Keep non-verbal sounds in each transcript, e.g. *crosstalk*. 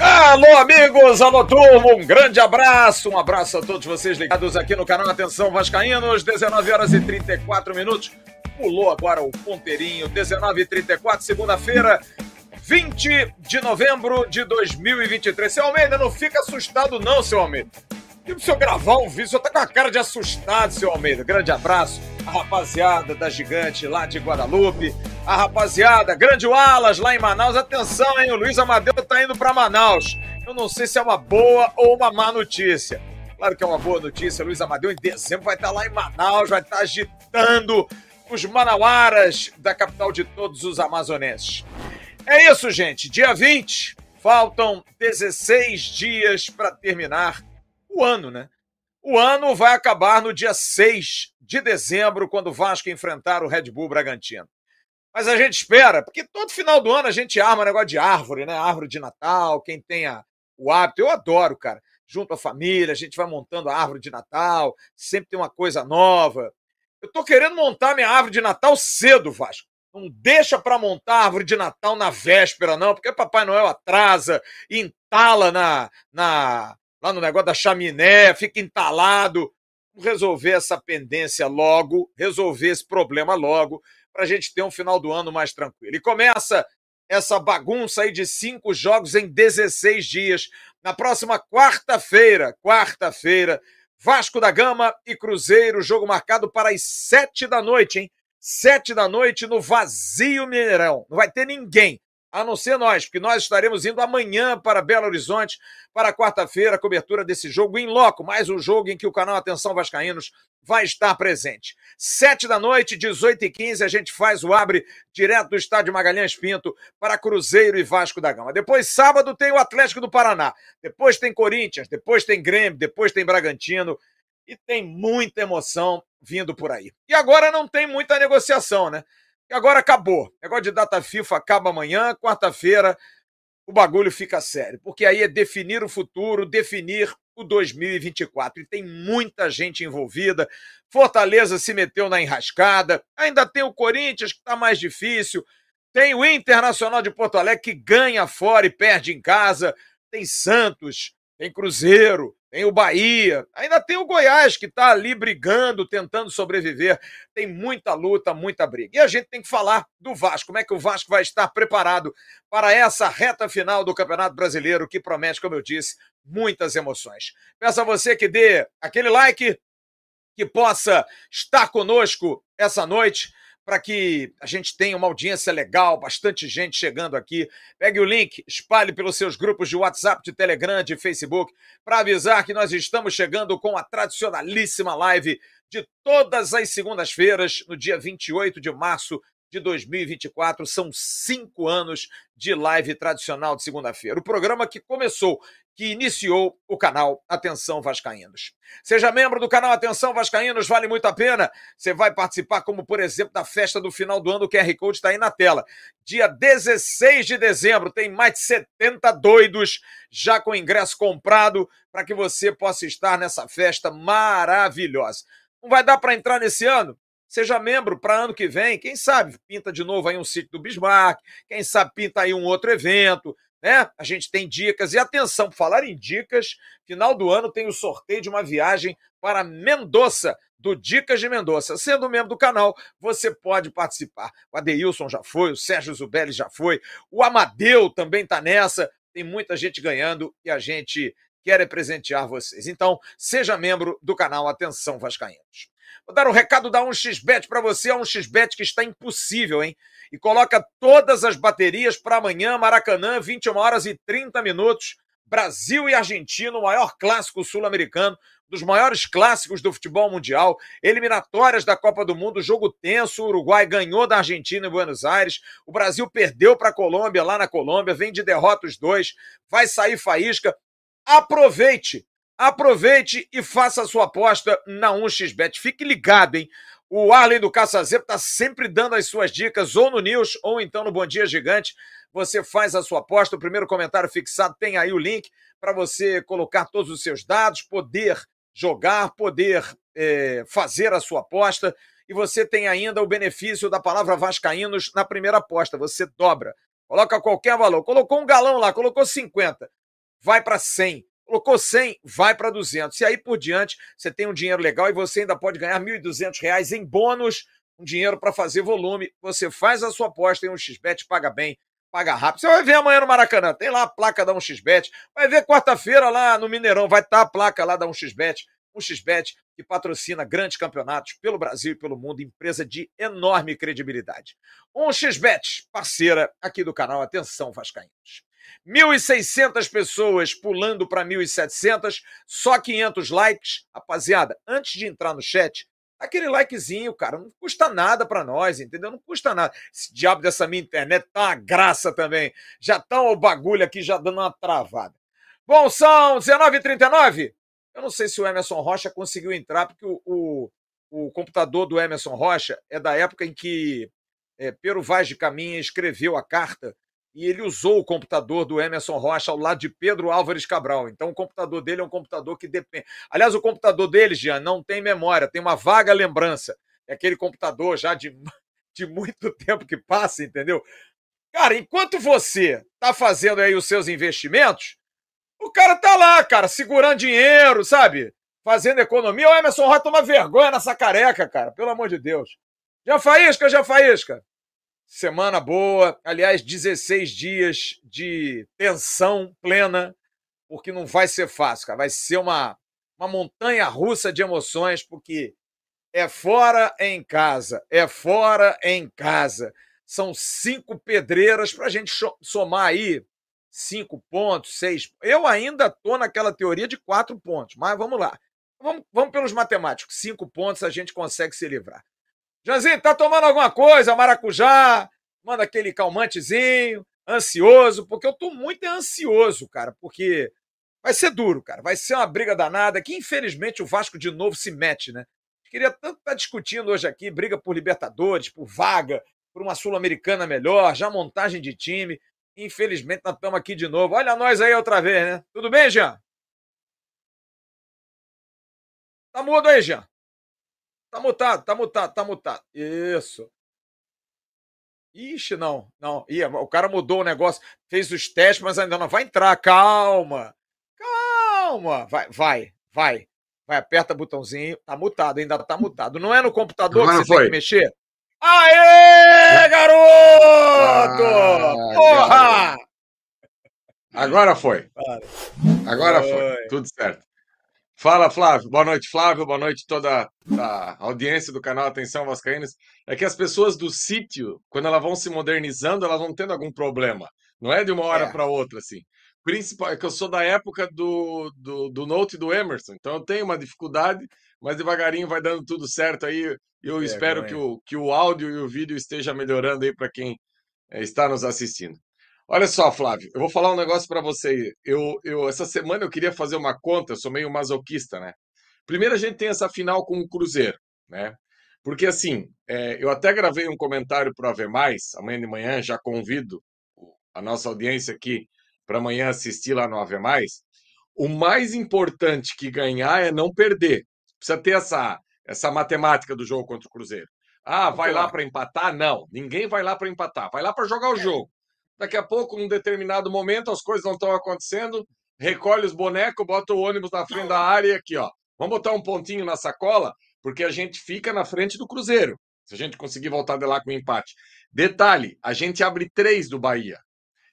Alô, amigos, alô, turma, um grande abraço, um abraço a todos vocês ligados aqui no canal Atenção Vascaínos, 19 horas e 34 minutos. Pulou agora o ponteirinho, 19 e 34, segunda-feira, 20 de novembro de 2023. Seu Almeida, não fica assustado, não, seu Almeida. E o senhor gravar um vídeo, o senhor tá com a cara de assustado, seu Almeida. Grande abraço. A rapaziada da Gigante lá de Guadalupe. A rapaziada, grande Wallace lá em Manaus. Atenção, hein? O Luiz Amadeu tá indo para Manaus. Eu não sei se é uma boa ou uma má notícia. Claro que é uma boa notícia. Luiz Amadeu em dezembro vai estar tá lá em Manaus, vai estar tá agitando os manauaras da capital de todos os amazonenses. É isso, gente. Dia 20, faltam 16 dias para terminar o ano, né? O ano vai acabar no dia 6 de dezembro, quando o Vasco enfrentar o Red Bull Bragantino. Mas a gente espera, porque todo final do ano a gente arma um negócio de árvore, né? Árvore de Natal, quem tenha o hábito. Eu adoro, cara. Junto à família, a gente vai montando a árvore de Natal, sempre tem uma coisa nova. Eu tô querendo montar minha árvore de Natal cedo, Vasco. Não deixa para montar a árvore de Natal na véspera, não, porque Papai Noel atrasa, entala na, na, lá no negócio da chaminé, fica entalado. Vamos resolver essa pendência logo, resolver esse problema logo, para a gente ter um final do ano mais tranquilo. E começa essa bagunça aí de cinco jogos em 16 dias. Na próxima quarta-feira, quarta-feira, Vasco da Gama e Cruzeiro, jogo marcado para as sete da noite, hein? Sete da noite no Vazio Mineirão. Não vai ter ninguém a não ser nós, porque nós estaremos indo amanhã para Belo Horizonte, para quarta-feira, a cobertura desse jogo em loco, mais um jogo em que o canal Atenção Vascaínos vai estar presente. Sete da noite, 18 e 15 a gente faz o abre direto do estádio Magalhães Pinto para Cruzeiro e Vasco da Gama. Depois, sábado, tem o Atlético do Paraná. Depois tem Corinthians, depois tem Grêmio, depois tem Bragantino. E tem muita emoção vindo por aí. E agora não tem muita negociação, né? E agora acabou. Negócio de data FIFA acaba amanhã, quarta-feira, o bagulho fica sério. Porque aí é definir o futuro, definir o 2024. E tem muita gente envolvida. Fortaleza se meteu na enrascada. Ainda tem o Corinthians, que está mais difícil. Tem o Internacional de Porto Alegre, que ganha fora e perde em casa. Tem Santos, tem Cruzeiro, tem o Bahia, ainda tem o Goiás que está ali brigando, tentando sobreviver. Tem muita luta, muita briga. E a gente tem que falar do Vasco. Como é que o Vasco vai estar preparado para essa reta final do Campeonato Brasileiro que promete, como eu disse, muitas emoções. Peço a você que dê aquele like, que possa estar conosco essa noite para que a gente tenha uma audiência legal, bastante gente chegando aqui. Pegue o link, espalhe pelos seus grupos de WhatsApp, de Telegram, de Facebook, para avisar que nós estamos chegando com a tradicionalíssima live de todas as segundas-feiras, no dia 28 de março de 2024. São cinco anos de live tradicional de segunda-feira. O programa que começou que iniciou o canal Atenção Vascaínos. Seja membro do canal Atenção Vascaínos, vale muito a pena. Você vai participar, como por exemplo, da festa do final do ano, o QR Code está aí na tela. Dia 16 de dezembro, tem mais de 70 doidos já com ingresso comprado para que você possa estar nessa festa maravilhosa. Não vai dar para entrar nesse ano? Seja membro para ano que vem, quem sabe pinta de novo aí um sítio do Bismarck, quem sabe pinta aí um outro evento, né? A gente tem dicas. E atenção, falar em dicas, final do ano tem o sorteio de uma viagem para Mendoza, do Dicas de Mendoza. Sendo membro do canal, você pode participar. O Adeilson já foi, o Sérgio Zubelli já foi, o Amadeu também está nessa. Tem muita gente ganhando e a gente quer presentear vocês. Então, seja membro do canal Atenção Vascaínos. Vou dar um recado da 1xBet para você, a 1xBet que está impossível, hein? E coloca todas as baterias para amanhã, Maracanã, 21 horas e 30 minutos. Brasil e Argentina, o maior clássico sul-americano, dos maiores clássicos do futebol mundial, eliminatórias da Copa do Mundo, jogo tenso, o Uruguai ganhou da Argentina em Buenos Aires, o Brasil perdeu para a Colômbia lá na Colômbia, vem de derrota os dois, vai sair faísca. Aproveite Aproveite e faça a sua aposta na 1xBet. Fique ligado, hein? O Arlen do Caçazeiro está sempre dando as suas dicas, ou no News, ou então no Bom Dia Gigante. Você faz a sua aposta. O primeiro comentário fixado tem aí o link para você colocar todos os seus dados, poder jogar, poder é, fazer a sua aposta. E você tem ainda o benefício da palavra Vascaínos na primeira aposta. Você dobra. Coloca qualquer valor. Colocou um galão lá, colocou 50. Vai para 100. Colocou 100, vai para 200. E aí por diante, você tem um dinheiro legal e você ainda pode ganhar R$ 1.200 em bônus, um dinheiro para fazer volume. Você faz a sua aposta em um XBET, paga bem, paga rápido. Você vai ver amanhã no Maracanã, tem lá a placa da 1xBet. Vai ver quarta-feira lá no Mineirão, vai estar tá a placa lá da 1xBet. 1xBet que patrocina grandes campeonatos pelo Brasil e pelo mundo, empresa de enorme credibilidade. 1xBet, parceira aqui do canal. Atenção, Vascaínos. 1.600 pessoas pulando para 1.700, só 500 likes. Rapaziada, antes de entrar no chat, aquele likezinho, cara, não custa nada para nós, entendeu? Não custa nada. Esse diabo dessa minha internet tá uma graça também. Já tá o bagulho aqui já dando uma travada. Bom, são 19h39. Eu não sei se o Emerson Rocha conseguiu entrar, porque o, o, o computador do Emerson Rocha é da época em que é, Pero Vaz de Caminha escreveu a carta e ele usou o computador do Emerson Rocha ao lado de Pedro Álvares Cabral. Então, o computador dele é um computador que depende. Aliás, o computador dele, Jean, não tem memória, tem uma vaga lembrança. É aquele computador já de, *laughs* de muito tempo que passa, entendeu? Cara, enquanto você tá fazendo aí os seus investimentos, o cara tá lá, cara, segurando dinheiro, sabe? Fazendo economia. O Emerson Rocha toma vergonha nessa careca, cara, pelo amor de Deus. Já faísca, já faísca. Semana boa, aliás, 16 dias de tensão plena, porque não vai ser fácil, cara. Vai ser uma, uma montanha russa de emoções, porque é fora em casa, é fora em casa. São cinco pedreiras para a gente somar aí cinco pontos, seis. Eu ainda tô naquela teoria de quatro pontos, mas vamos lá. Vamos, vamos pelos matemáticos. Cinco pontos a gente consegue se livrar. Janzinho, tá tomando alguma coisa? Maracujá? Manda aquele calmantezinho, ansioso, porque eu tô muito ansioso, cara, porque vai ser duro, cara. Vai ser uma briga danada que, infelizmente, o Vasco de novo se mete, né? Queria tanto estar tá discutindo hoje aqui, briga por Libertadores, por vaga, por uma Sul-Americana melhor, já montagem de time. Infelizmente, nós estamos aqui de novo. Olha nós aí outra vez, né? Tudo bem, Jean? Tá mudo aí, Jean. Tá mutado, tá mutado, tá mutado. Isso. Ixi, não, não. Ih, o cara mudou o negócio, fez os testes, mas ainda não vai entrar. Calma, calma. Vai, vai, vai. Vai, aperta o botãozinho. Tá mutado, ainda tá mutado. Não é no computador Agora que você foi. tem que mexer? Aê, garoto! Ah, Porra! Agora foi. Agora foi. Tudo certo. Fala, Flávio. Boa noite, Flávio. Boa noite toda a audiência do canal Atenção Vascaínos. É que as pessoas do sítio, quando elas vão se modernizando, elas vão tendo algum problema. Não é de uma hora é. para outra, assim. Principal, é que eu sou da época do, do, do Note do Emerson, então eu tenho uma dificuldade, mas devagarinho vai dando tudo certo aí. Eu é, espero que o, que o áudio e o vídeo esteja melhorando aí para quem eh, está nos assistindo. Olha só, Flávio, eu vou falar um negócio para você. Eu, eu, essa semana eu queria fazer uma conta, eu sou meio masoquista, né? Primeiro a gente tem essa final com o Cruzeiro, né? Porque assim, é, eu até gravei um comentário para Ave Mais, amanhã de manhã, já convido a nossa audiência aqui para amanhã assistir lá no Ave Mais. O mais importante que ganhar é não perder. Precisa ter essa, essa matemática do jogo contra o Cruzeiro. Ah, vai lá para empatar? Não, ninguém vai lá para empatar, vai lá para jogar o é. jogo. Daqui a pouco, num determinado momento, as coisas não estão acontecendo, recolhe os bonecos, bota o ônibus na frente da área e aqui, ó. Vamos botar um pontinho na sacola, porque a gente fica na frente do Cruzeiro. Se a gente conseguir voltar de lá com empate. Detalhe: a gente abre três do Bahia.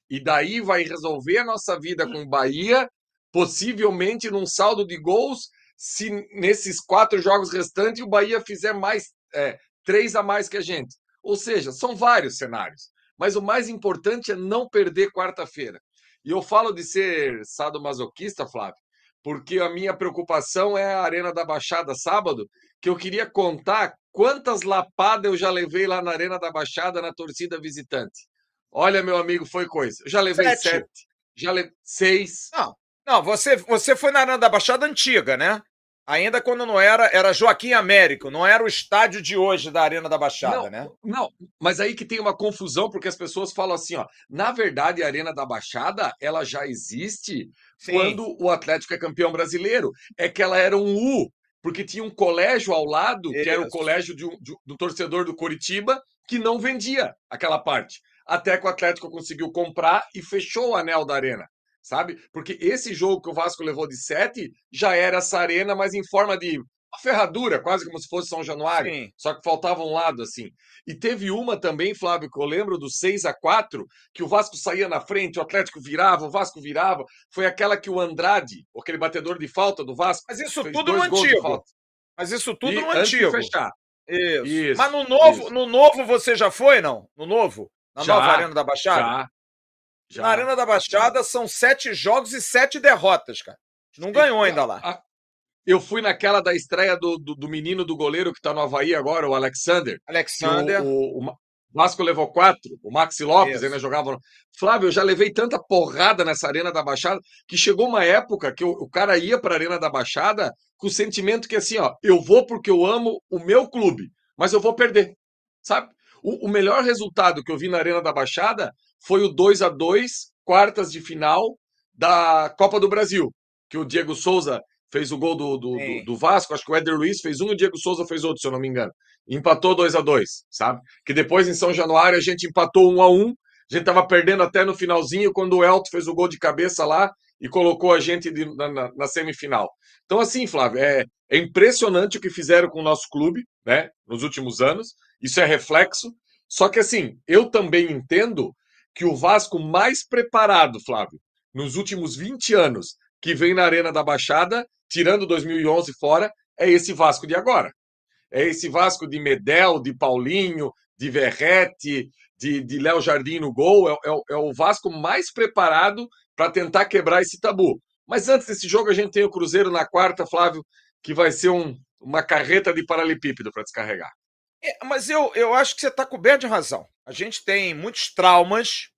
E daí vai resolver a nossa vida com o Bahia, possivelmente num saldo de gols, se nesses quatro jogos restantes o Bahia fizer mais é, três a mais que a gente. Ou seja, são vários cenários. Mas o mais importante é não perder quarta-feira. E eu falo de ser sadomasoquista, Flávio, porque a minha preocupação é a Arena da Baixada sábado, que eu queria contar quantas lapadas eu já levei lá na Arena da Baixada na torcida visitante. Olha, meu amigo, foi coisa. Eu já levei sete, sete já levei seis. Não, não, você, você foi na Arena da Baixada antiga, né? Ainda quando não era, era Joaquim Américo, não era o estádio de hoje da Arena da Baixada, não, né? Não, mas aí que tem uma confusão, porque as pessoas falam assim, ó, na verdade a Arena da Baixada, ela já existe Sim. quando o Atlético é campeão brasileiro. É que ela era um U, porque tinha um colégio ao lado, Isso. que era o colégio de um, de, do torcedor do Coritiba, que não vendia aquela parte. Até que o Atlético conseguiu comprar e fechou o anel da Arena sabe? Porque esse jogo que o Vasco levou de 7 já era essa arena, mas em forma de uma ferradura, quase como se fosse São Januário. Sim. Só que faltava um lado assim. E teve uma também, Flávio, que eu lembro do 6 a 4 que o Vasco saía na frente, o Atlético virava, o Vasco virava. Foi aquela que o Andrade, aquele batedor de falta do Vasco. Mas isso tudo no antigo. Mas isso tudo e no antigo. fechar. Isso. Isso. Mas no novo, isso. no novo você já foi, não? No novo? Na já, nova Arena da Baixada? Já. Já. Na Arena da Baixada são sete jogos e sete derrotas, cara. Não ganhou ainda lá. Eu fui naquela da estreia do, do, do menino do goleiro que tá no Havaí agora, o Alexander. Alexander. O, o, o Vasco levou quatro, o Maxi Lopes Isso. ainda jogava. Flávio, eu já levei tanta porrada nessa Arena da Baixada que chegou uma época que o, o cara ia para a Arena da Baixada com o sentimento que assim, ó, eu vou porque eu amo o meu clube, mas eu vou perder, sabe? O melhor resultado que eu vi na Arena da Baixada foi o 2 a 2 quartas de final da Copa do Brasil, que o Diego Souza fez o gol do, do, do, do, Vasco, acho que o Éder Luiz fez um e o Diego Souza fez outro, se eu não me engano. Empatou 2 a 2 sabe? Que depois em São Januário a gente empatou 1 a 1 a gente tava perdendo até no finalzinho quando o Elton fez o gol de cabeça lá e colocou a gente de, na, na, na, semifinal. Então, assim, Flávio, é, é impressionante o que fizeram com o nosso clube, né, nos últimos anos. Isso é reflexo. Só que, assim, eu também entendo que o Vasco mais preparado, Flávio, nos últimos 20 anos, que vem na Arena da Baixada, tirando 2011 fora, é esse Vasco de agora. É esse Vasco de Medel, de Paulinho, de Verrete, de, de Léo Jardim no gol. É, é, é o Vasco mais preparado para tentar quebrar esse tabu. Mas antes desse jogo, a gente tem o Cruzeiro na quarta, Flávio, que vai ser um, uma carreta de paralelepípedo para descarregar. É, mas eu, eu acho que você está coberto de razão. A gente tem muitos traumas,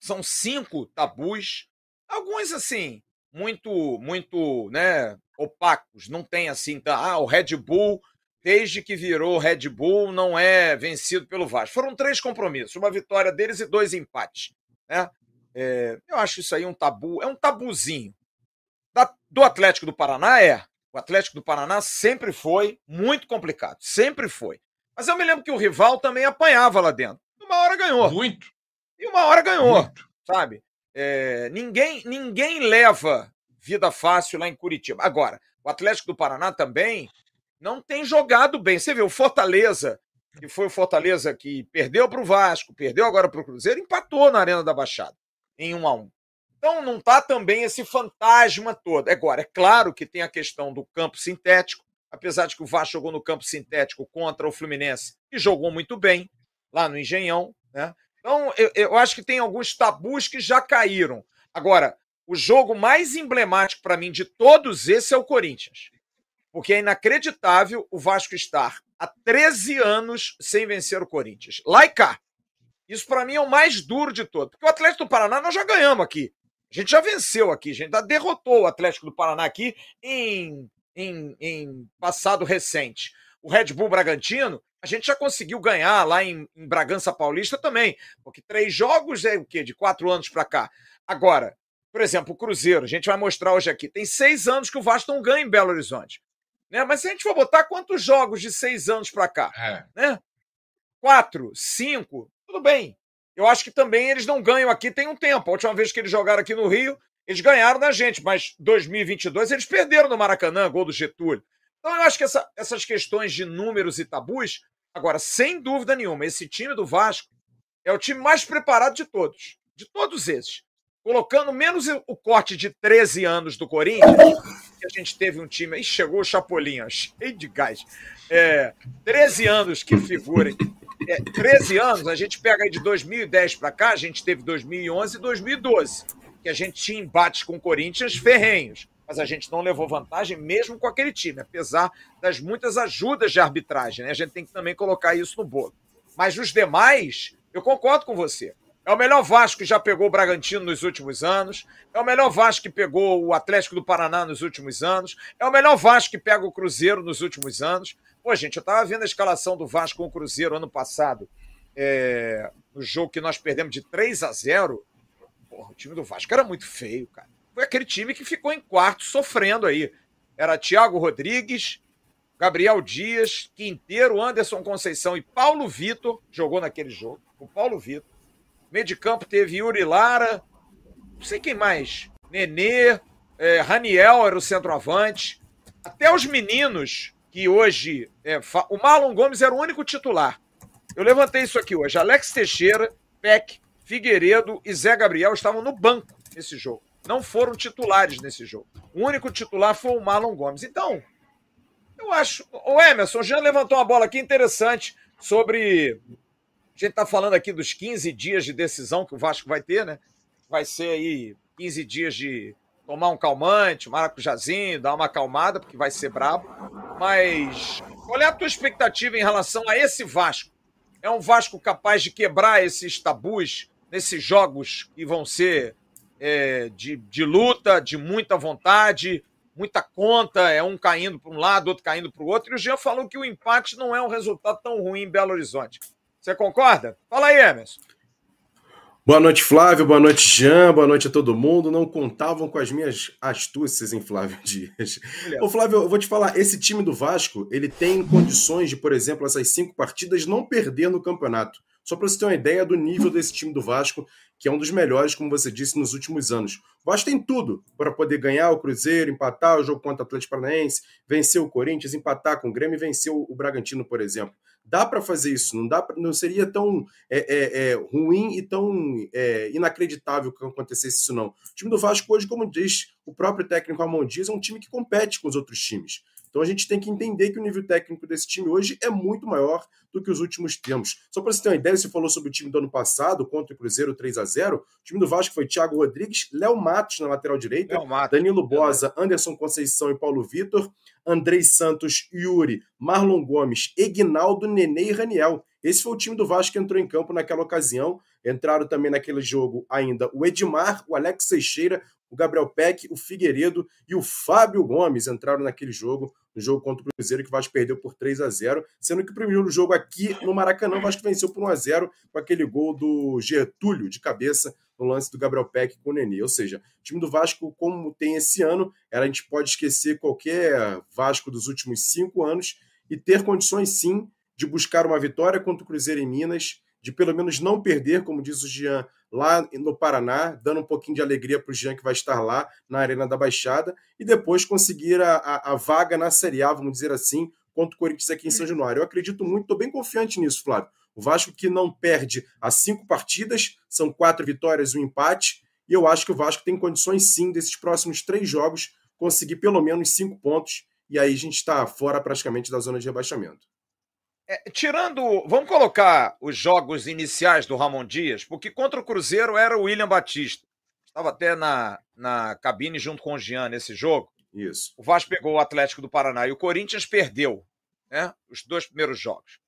são cinco tabus, alguns assim, muito, muito, né, opacos. Não tem assim, tá, ah, o Red Bull, desde que virou Red Bull, não é vencido pelo Vasco. Foram três compromissos, uma vitória deles e dois empates, né? É, eu acho isso aí um tabu, é um tabuzinho. Da, do Atlético do Paraná é, o Atlético do Paraná sempre foi muito complicado, sempre foi. Mas eu me lembro que o rival também apanhava lá dentro. Uma hora ganhou. Muito. E uma hora ganhou, muito. sabe? É, ninguém, ninguém leva vida fácil lá em Curitiba. Agora, o Atlético do Paraná também não tem jogado bem. Você vê, o Fortaleza, que foi o Fortaleza que perdeu para o Vasco, perdeu agora para o Cruzeiro, empatou na Arena da Baixada em 1 a 1 então não está também esse fantasma todo. Agora, é claro que tem a questão do campo sintético, apesar de que o Vasco jogou no campo sintético contra o Fluminense e jogou muito bem lá no Engenhão, né? Então, eu, eu acho que tem alguns tabus que já caíram. Agora, o jogo mais emblemático para mim de todos esses é o Corinthians. Porque é inacreditável o Vasco estar há 13 anos sem vencer o Corinthians. Lá e cá. Isso para mim é o mais duro de todo. Porque o Atlético do Paraná nós já ganhamos aqui. A gente já venceu aqui, a gente já derrotou o Atlético do Paraná aqui em, em, em passado recente. O Red Bull Bragantino, a gente já conseguiu ganhar lá em, em Bragança Paulista também, porque três jogos é o quê? De quatro anos para cá. Agora, por exemplo, o Cruzeiro, a gente vai mostrar hoje aqui, tem seis anos que o Vasco não ganha em Belo Horizonte. Né? Mas se a gente for botar quantos jogos de seis anos para cá? É. Né? Quatro, cinco, tudo bem. Eu acho que também eles não ganham aqui tem um tempo. A última vez que eles jogaram aqui no Rio, eles ganharam da gente, mas 2022 eles perderam no Maracanã, gol do Getúlio. Então eu acho que essa, essas questões de números e tabus, agora, sem dúvida nenhuma, esse time do Vasco é o time mais preparado de todos. De todos esses. Colocando menos o corte de 13 anos do Corinthians, que a gente teve um time. Aí chegou o Chapolin, cheio de gás. É, 13 anos que figurem é, 13 anos, a gente pega aí de 2010 para cá, a gente teve 2011 e 2012, que a gente tinha embates com o Corinthians ferrenhos, mas a gente não levou vantagem mesmo com aquele time, apesar das muitas ajudas de arbitragem, né? A gente tem que também colocar isso no bolo. Mas os demais, eu concordo com você. É o melhor Vasco que já pegou o Bragantino nos últimos anos. É o melhor Vasco que pegou o Atlético do Paraná nos últimos anos. É o melhor Vasco que pega o Cruzeiro nos últimos anos. Pô, gente, eu tava vendo a escalação do Vasco com o Cruzeiro ano passado, é, no jogo que nós perdemos de 3 a 0. Porra, o time do Vasco era muito feio, cara. Foi aquele time que ficou em quarto sofrendo aí. Era Thiago Rodrigues, Gabriel Dias, Quinteiro, Anderson Conceição e Paulo Vitor jogou naquele jogo. O Paulo Vitor. Meio de campo teve Yuri Lara, não sei quem mais. Nenê, é, Raniel era o centroavante. Até os meninos que hoje. É, o Marlon Gomes era o único titular. Eu levantei isso aqui hoje. Alex Teixeira, Peck, Figueiredo e Zé Gabriel estavam no banco nesse jogo. Não foram titulares nesse jogo. O único titular foi o Marlon Gomes. Então, eu acho. O Emerson já levantou uma bola aqui interessante sobre. A gente está falando aqui dos 15 dias de decisão que o Vasco vai ter, né? Vai ser aí 15 dias de tomar um calmante, um maracujazinho, dar uma acalmada, porque vai ser brabo. Mas qual é a tua expectativa em relação a esse Vasco? É um Vasco capaz de quebrar esses tabus nesses jogos que vão ser é, de, de luta, de muita vontade, muita conta, é um caindo para um lado, outro caindo para o outro. E o Jean falou que o empate não é um resultado tão ruim em Belo Horizonte. Você concorda? Fala aí, Emerson. Boa noite, Flávio. Boa noite, Jean. Boa noite a todo mundo. Não contavam com as minhas astúcias em Flávio *laughs* Dias. Ô, Flávio, eu vou te falar: esse time do Vasco ele tem condições de, por exemplo, essas cinco partidas não perder no campeonato. Só para você ter uma ideia do nível desse time do Vasco, que é um dos melhores, como você disse, nos últimos anos. O Vasco tem tudo para poder ganhar o Cruzeiro, empatar o jogo contra o Atlético Paranaense, vencer o Corinthians, empatar com o Grêmio e vencer o Bragantino, por exemplo. Dá para fazer isso, não dá, não seria tão é, é, é, ruim e tão é, inacreditável que acontecesse isso, não. O time do Vasco hoje, como diz o próprio técnico Ramon Dias, é um time que compete com os outros times. Então a gente tem que entender que o nível técnico desse time hoje é muito maior do que os últimos tempos. Só para você ter uma ideia, você falou sobre o time do ano passado, contra o Cruzeiro 3 a 0 O time do Vasco foi Thiago Rodrigues, Léo Matos na lateral direita, Danilo Bosa, Anderson Conceição e Paulo Vitor, Andrei Santos, Yuri, Marlon Gomes, Egnaldo, Nenê e Raniel. Esse foi o time do Vasco que entrou em campo naquela ocasião. Entraram também naquele jogo ainda o Edmar, o Alex Seixeira, o Gabriel Peck, o Figueiredo e o Fábio Gomes entraram naquele jogo, no jogo contra o Cruzeiro, que o Vasco perdeu por 3 a 0 sendo que o primeiro jogo aqui no Maracanã, o Vasco venceu por 1 a 0 com aquele gol do Getúlio de cabeça no lance do Gabriel Peck com o Nenê. Ou seja, o time do Vasco, como tem esse ano, a gente pode esquecer qualquer Vasco dos últimos cinco anos e ter condições sim de buscar uma vitória contra o Cruzeiro em Minas, de pelo menos não perder, como diz o Jean, lá no Paraná, dando um pouquinho de alegria para o Jean que vai estar lá na Arena da Baixada, e depois conseguir a, a, a vaga na Série A, vamos dizer assim, contra o Corinthians aqui em São Januário. Eu acredito muito, estou bem confiante nisso, Flávio. O Vasco que não perde as cinco partidas, são quatro vitórias e um empate, e eu acho que o Vasco tem condições sim, desses próximos três jogos, conseguir pelo menos cinco pontos, e aí a gente está fora praticamente da zona de rebaixamento. É, tirando. Vamos colocar os jogos iniciais do Ramon Dias, porque contra o Cruzeiro era o William Batista. Estava até na, na cabine junto com o Jean nesse jogo. Isso. O Vasco pegou o Atlético do Paraná e o Corinthians perdeu né, os dois primeiros jogos.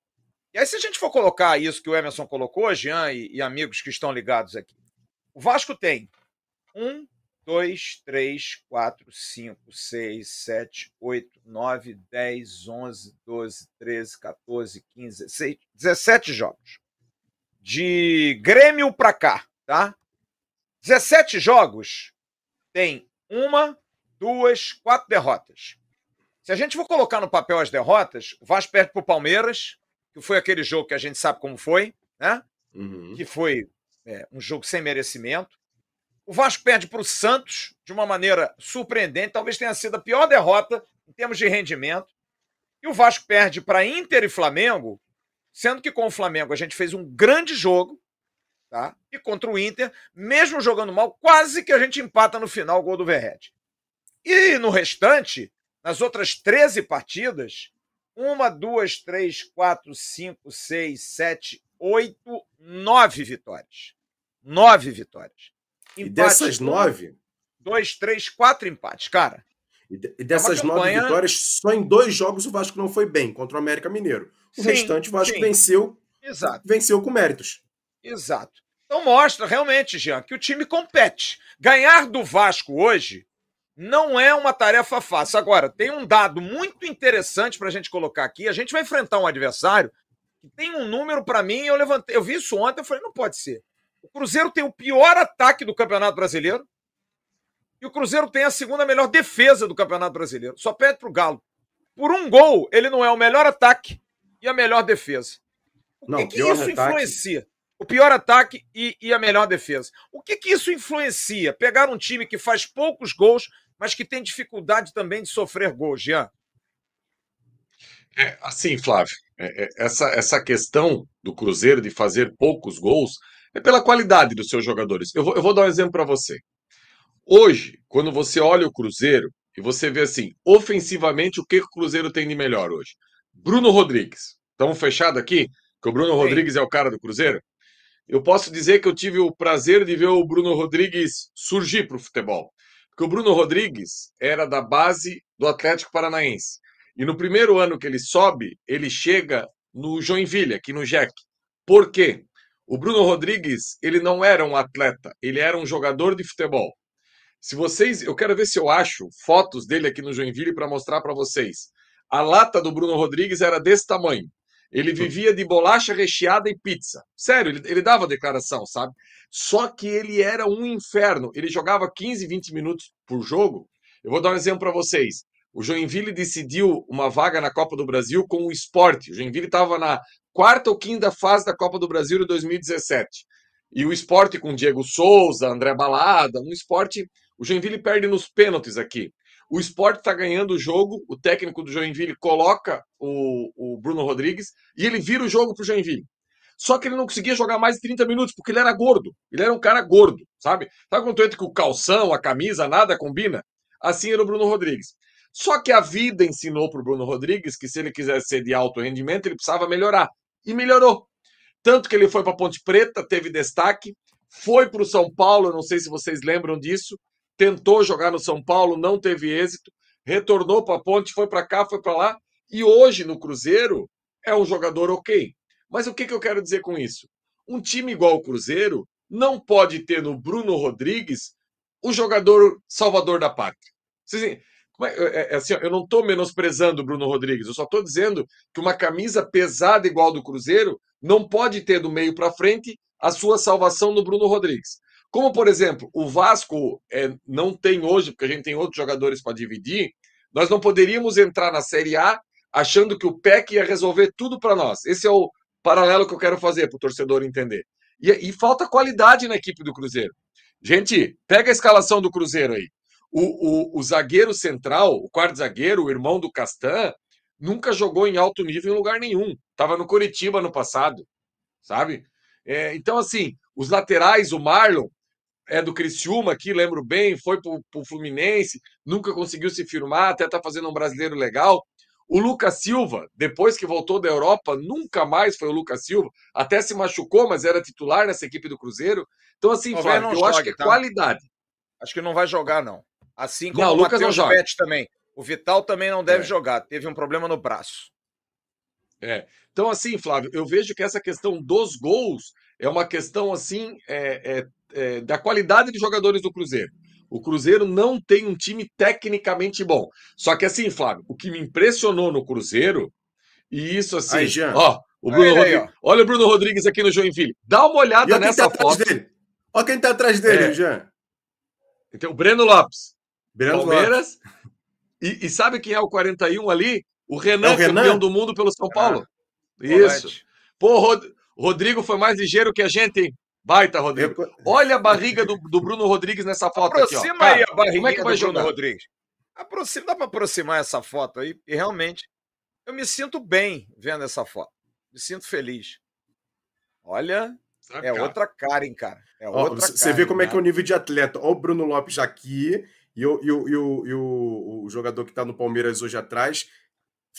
E aí, se a gente for colocar isso que o Emerson colocou, Jean e, e amigos que estão ligados aqui, o Vasco tem um, 2, 3, 4, 5, 6, 7, 8, 9, 10, 11, 12, 13, 14, 15, 16, 17 jogos. De Grêmio para cá, tá? 17 jogos tem uma, duas, quatro derrotas. Se a gente for colocar no papel as derrotas, o Vasco perde para o Palmeiras, que foi aquele jogo que a gente sabe como foi, né? Uhum. Que foi é, um jogo sem merecimento. O Vasco perde para o Santos de uma maneira surpreendente, talvez tenha sido a pior derrota em termos de rendimento. E o Vasco perde para Inter e Flamengo, sendo que com o Flamengo a gente fez um grande jogo, tá? E contra o Inter, mesmo jogando mal, quase que a gente empata no final o gol do Verrete. E no restante, nas outras 13 partidas, uma, duas, três, quatro, cinco, seis, sete, oito, nove vitórias. Nove vitórias. E dessas nove. Dois, três, quatro empates, cara. E, é dessas é nove vitórias, só em dois jogos o Vasco não foi bem, contra o América Mineiro. O sim, restante o Vasco sim. venceu. Exato. Venceu com méritos. Exato. Então mostra realmente, Jean, que o time compete. Ganhar do Vasco hoje não é uma tarefa fácil. Agora, tem um dado muito interessante para a gente colocar aqui. A gente vai enfrentar um adversário que tem um número para mim. Eu levantei, eu vi isso ontem, eu falei, não pode ser. O Cruzeiro tem o pior ataque do Campeonato Brasileiro e o Cruzeiro tem a segunda melhor defesa do Campeonato Brasileiro. Só pede para o Galo. Por um gol, ele não é o melhor ataque e a melhor defesa. O não, que, que isso ataque... influencia? O pior ataque e, e, a melhor defesa. O que, que isso influencia? Pegar um time que faz poucos gols, mas que tem dificuldade também de sofrer gols, Jean? É, assim, Flávio, é, é, essa, essa questão do Cruzeiro de fazer poucos gols é pela qualidade dos seus jogadores. Eu vou, eu vou dar um exemplo para você. Hoje, quando você olha o Cruzeiro e você vê assim, ofensivamente, o que o Cruzeiro tem de melhor hoje? Bruno Rodrigues. Estamos fechados aqui? Que o Bruno Sim. Rodrigues é o cara do Cruzeiro? Eu posso dizer que eu tive o prazer de ver o Bruno Rodrigues surgir para o futebol. Porque o Bruno Rodrigues era da base do Atlético Paranaense. E no primeiro ano que ele sobe, ele chega no Joinville, aqui no Jack. Por quê? O Bruno Rodrigues, ele não era um atleta, ele era um jogador de futebol. Se vocês, eu quero ver se eu acho fotos dele aqui no Joinville para mostrar para vocês. A lata do Bruno Rodrigues era desse tamanho. Ele vivia de bolacha recheada e pizza. Sério, ele, ele dava declaração, sabe? Só que ele era um inferno. Ele jogava 15, 20 minutos por jogo. Eu vou dar um exemplo para vocês. O Joinville decidiu uma vaga na Copa do Brasil com o esporte. O Joinville estava na quarta ou quinta fase da Copa do Brasil de 2017. E o esporte com Diego Souza, André Balada, um esporte. O Joinville perde nos pênaltis aqui. O esporte está ganhando o jogo, o técnico do Joinville coloca o, o Bruno Rodrigues e ele vira o jogo para o Joinville. Só que ele não conseguia jogar mais de 30 minutos, porque ele era gordo. Ele era um cara gordo, sabe? Sabe quando entra com o calção, a camisa, nada combina? Assim era o Bruno Rodrigues. Só que a vida ensinou para o Bruno Rodrigues que se ele quisesse ser de alto rendimento, ele precisava melhorar. E melhorou. Tanto que ele foi para Ponte Preta, teve destaque, foi para o São Paulo, não sei se vocês lembram disso, tentou jogar no São Paulo, não teve êxito, retornou para a Ponte, foi para cá, foi para lá, e hoje no Cruzeiro é um jogador ok. Mas o que, que eu quero dizer com isso? Um time igual o Cruzeiro não pode ter no Bruno Rodrigues o jogador salvador da pátria. É, é, é, assim, eu não estou menosprezando o Bruno Rodrigues, eu só estou dizendo que uma camisa pesada igual do Cruzeiro não pode ter do meio para frente a sua salvação no Bruno Rodrigues. Como, por exemplo, o Vasco é, não tem hoje, porque a gente tem outros jogadores para dividir, nós não poderíamos entrar na Série A achando que o PEC ia resolver tudo para nós. Esse é o paralelo que eu quero fazer para o torcedor entender. E, e, falta qualidade na equipe do Cruzeiro. Gente, pega a escalação do Cruzeiro aí. O, o, o zagueiro central, o quarto zagueiro, o irmão do Castan, nunca jogou em alto nível em lugar nenhum. Estava no Curitiba no passado, sabe? É, então, assim, os laterais, o Marlon, é do Criciúma aqui, lembro bem, foi para o Fluminense, nunca conseguiu se firmar, até está fazendo um brasileiro legal. O Lucas Silva, depois que voltou da Europa, nunca mais foi o Lucas Silva, até se machucou, mas era titular nessa equipe do Cruzeiro. Então, assim, Flávio, eu jogue, acho que é tá? qualidade. Acho que não vai jogar, não. Assim como não, o Lucas Matheus Pet também. O Vital também não deve é. jogar, teve um problema no braço. É. Então, assim, Flávio, eu vejo que essa questão dos gols é uma questão, assim, é, é é, da qualidade de jogadores do Cruzeiro. O Cruzeiro não tem um time tecnicamente bom. Só que assim, Flávio, o que me impressionou no Cruzeiro, e isso assim, aí, ó, o Bruno aí, Rodrigues, aí, olha o Bruno Rodrigues aqui no Joinville. Dá uma olhada nessa tá foto. Dele. Olha quem tá atrás dele, é. Jean. Então, o Breno Lopes. Breno Palmeiras. E, e, sabe quem é o 41 ali? O Renan, é o Renan? campeão do mundo pelo São Paulo. Ah, isso. Pô, Rod... Rodrigo foi mais ligeiro que a gente, hein? Baita, Rodrigo. Olha a barriga do, do Bruno Rodrigues nessa foto Aproxima aqui, ó. aí a barriga como é que vai do jogar? Bruno Rodrigues. Aproxima, dá para aproximar essa foto aí e realmente eu me sinto bem vendo essa foto. Me sinto feliz. Olha, Saca. é outra cara, hein, cara. É outra Você vê como cara. é que é o nível de atleta. Olha o Bruno Lopes aqui e o, e o, e o, e o, o jogador que está no Palmeiras hoje atrás.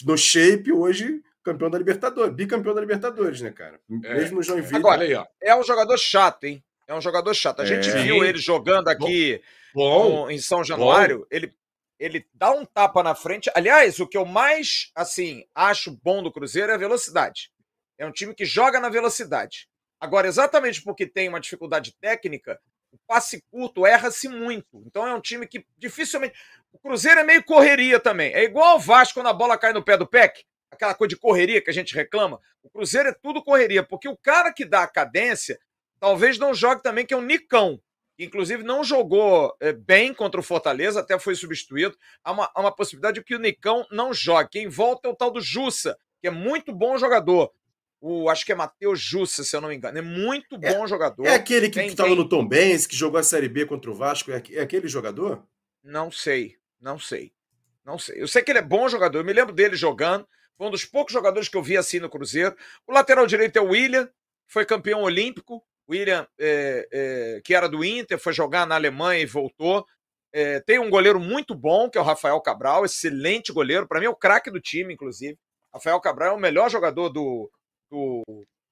No shape, hoje campeão da Libertadores, bicampeão da Libertadores, né, cara? É. Mesmo no Joinville. Agora, aí, ó. é um jogador chato, hein? É um jogador chato. A gente é. viu ele jogando aqui Bom. No, em São Januário. Bom. Ele, ele dá um tapa na frente. Aliás, o que eu mais, assim, acho bom do Cruzeiro é a velocidade. É um time que joga na velocidade. Agora, exatamente porque tem uma dificuldade técnica, o passe curto erra-se muito. Então é um time que dificilmente. O Cruzeiro é meio correria também. É igual o Vasco quando a bola cai no pé do PEC, aquela coisa de correria que a gente reclama. O Cruzeiro é tudo correria, porque o cara que dá a cadência talvez não jogue também, que é o Nicão que inclusive não jogou é, bem contra o Fortaleza, até foi substituído. Há uma, há uma possibilidade de que o Nicão não jogue. Quem volta é o tal do Jussa, que é muito bom jogador. O, acho que é Matheus Jussa, se eu não me engano. É muito é, bom é, jogador. É aquele que estava tem... no Tom Benz, que jogou a Série B contra o Vasco. É, é aquele jogador? Não sei, não sei. Não sei. Eu sei que ele é bom jogador. Eu me lembro dele jogando. Foi um dos poucos jogadores que eu vi assim no Cruzeiro. O lateral direito é o William, foi campeão olímpico. William, é, é, que era do Inter, foi jogar na Alemanha e voltou. É, tem um goleiro muito bom, que é o Rafael Cabral, excelente goleiro. Para mim é o craque do time, inclusive. Rafael Cabral é o melhor jogador do, do,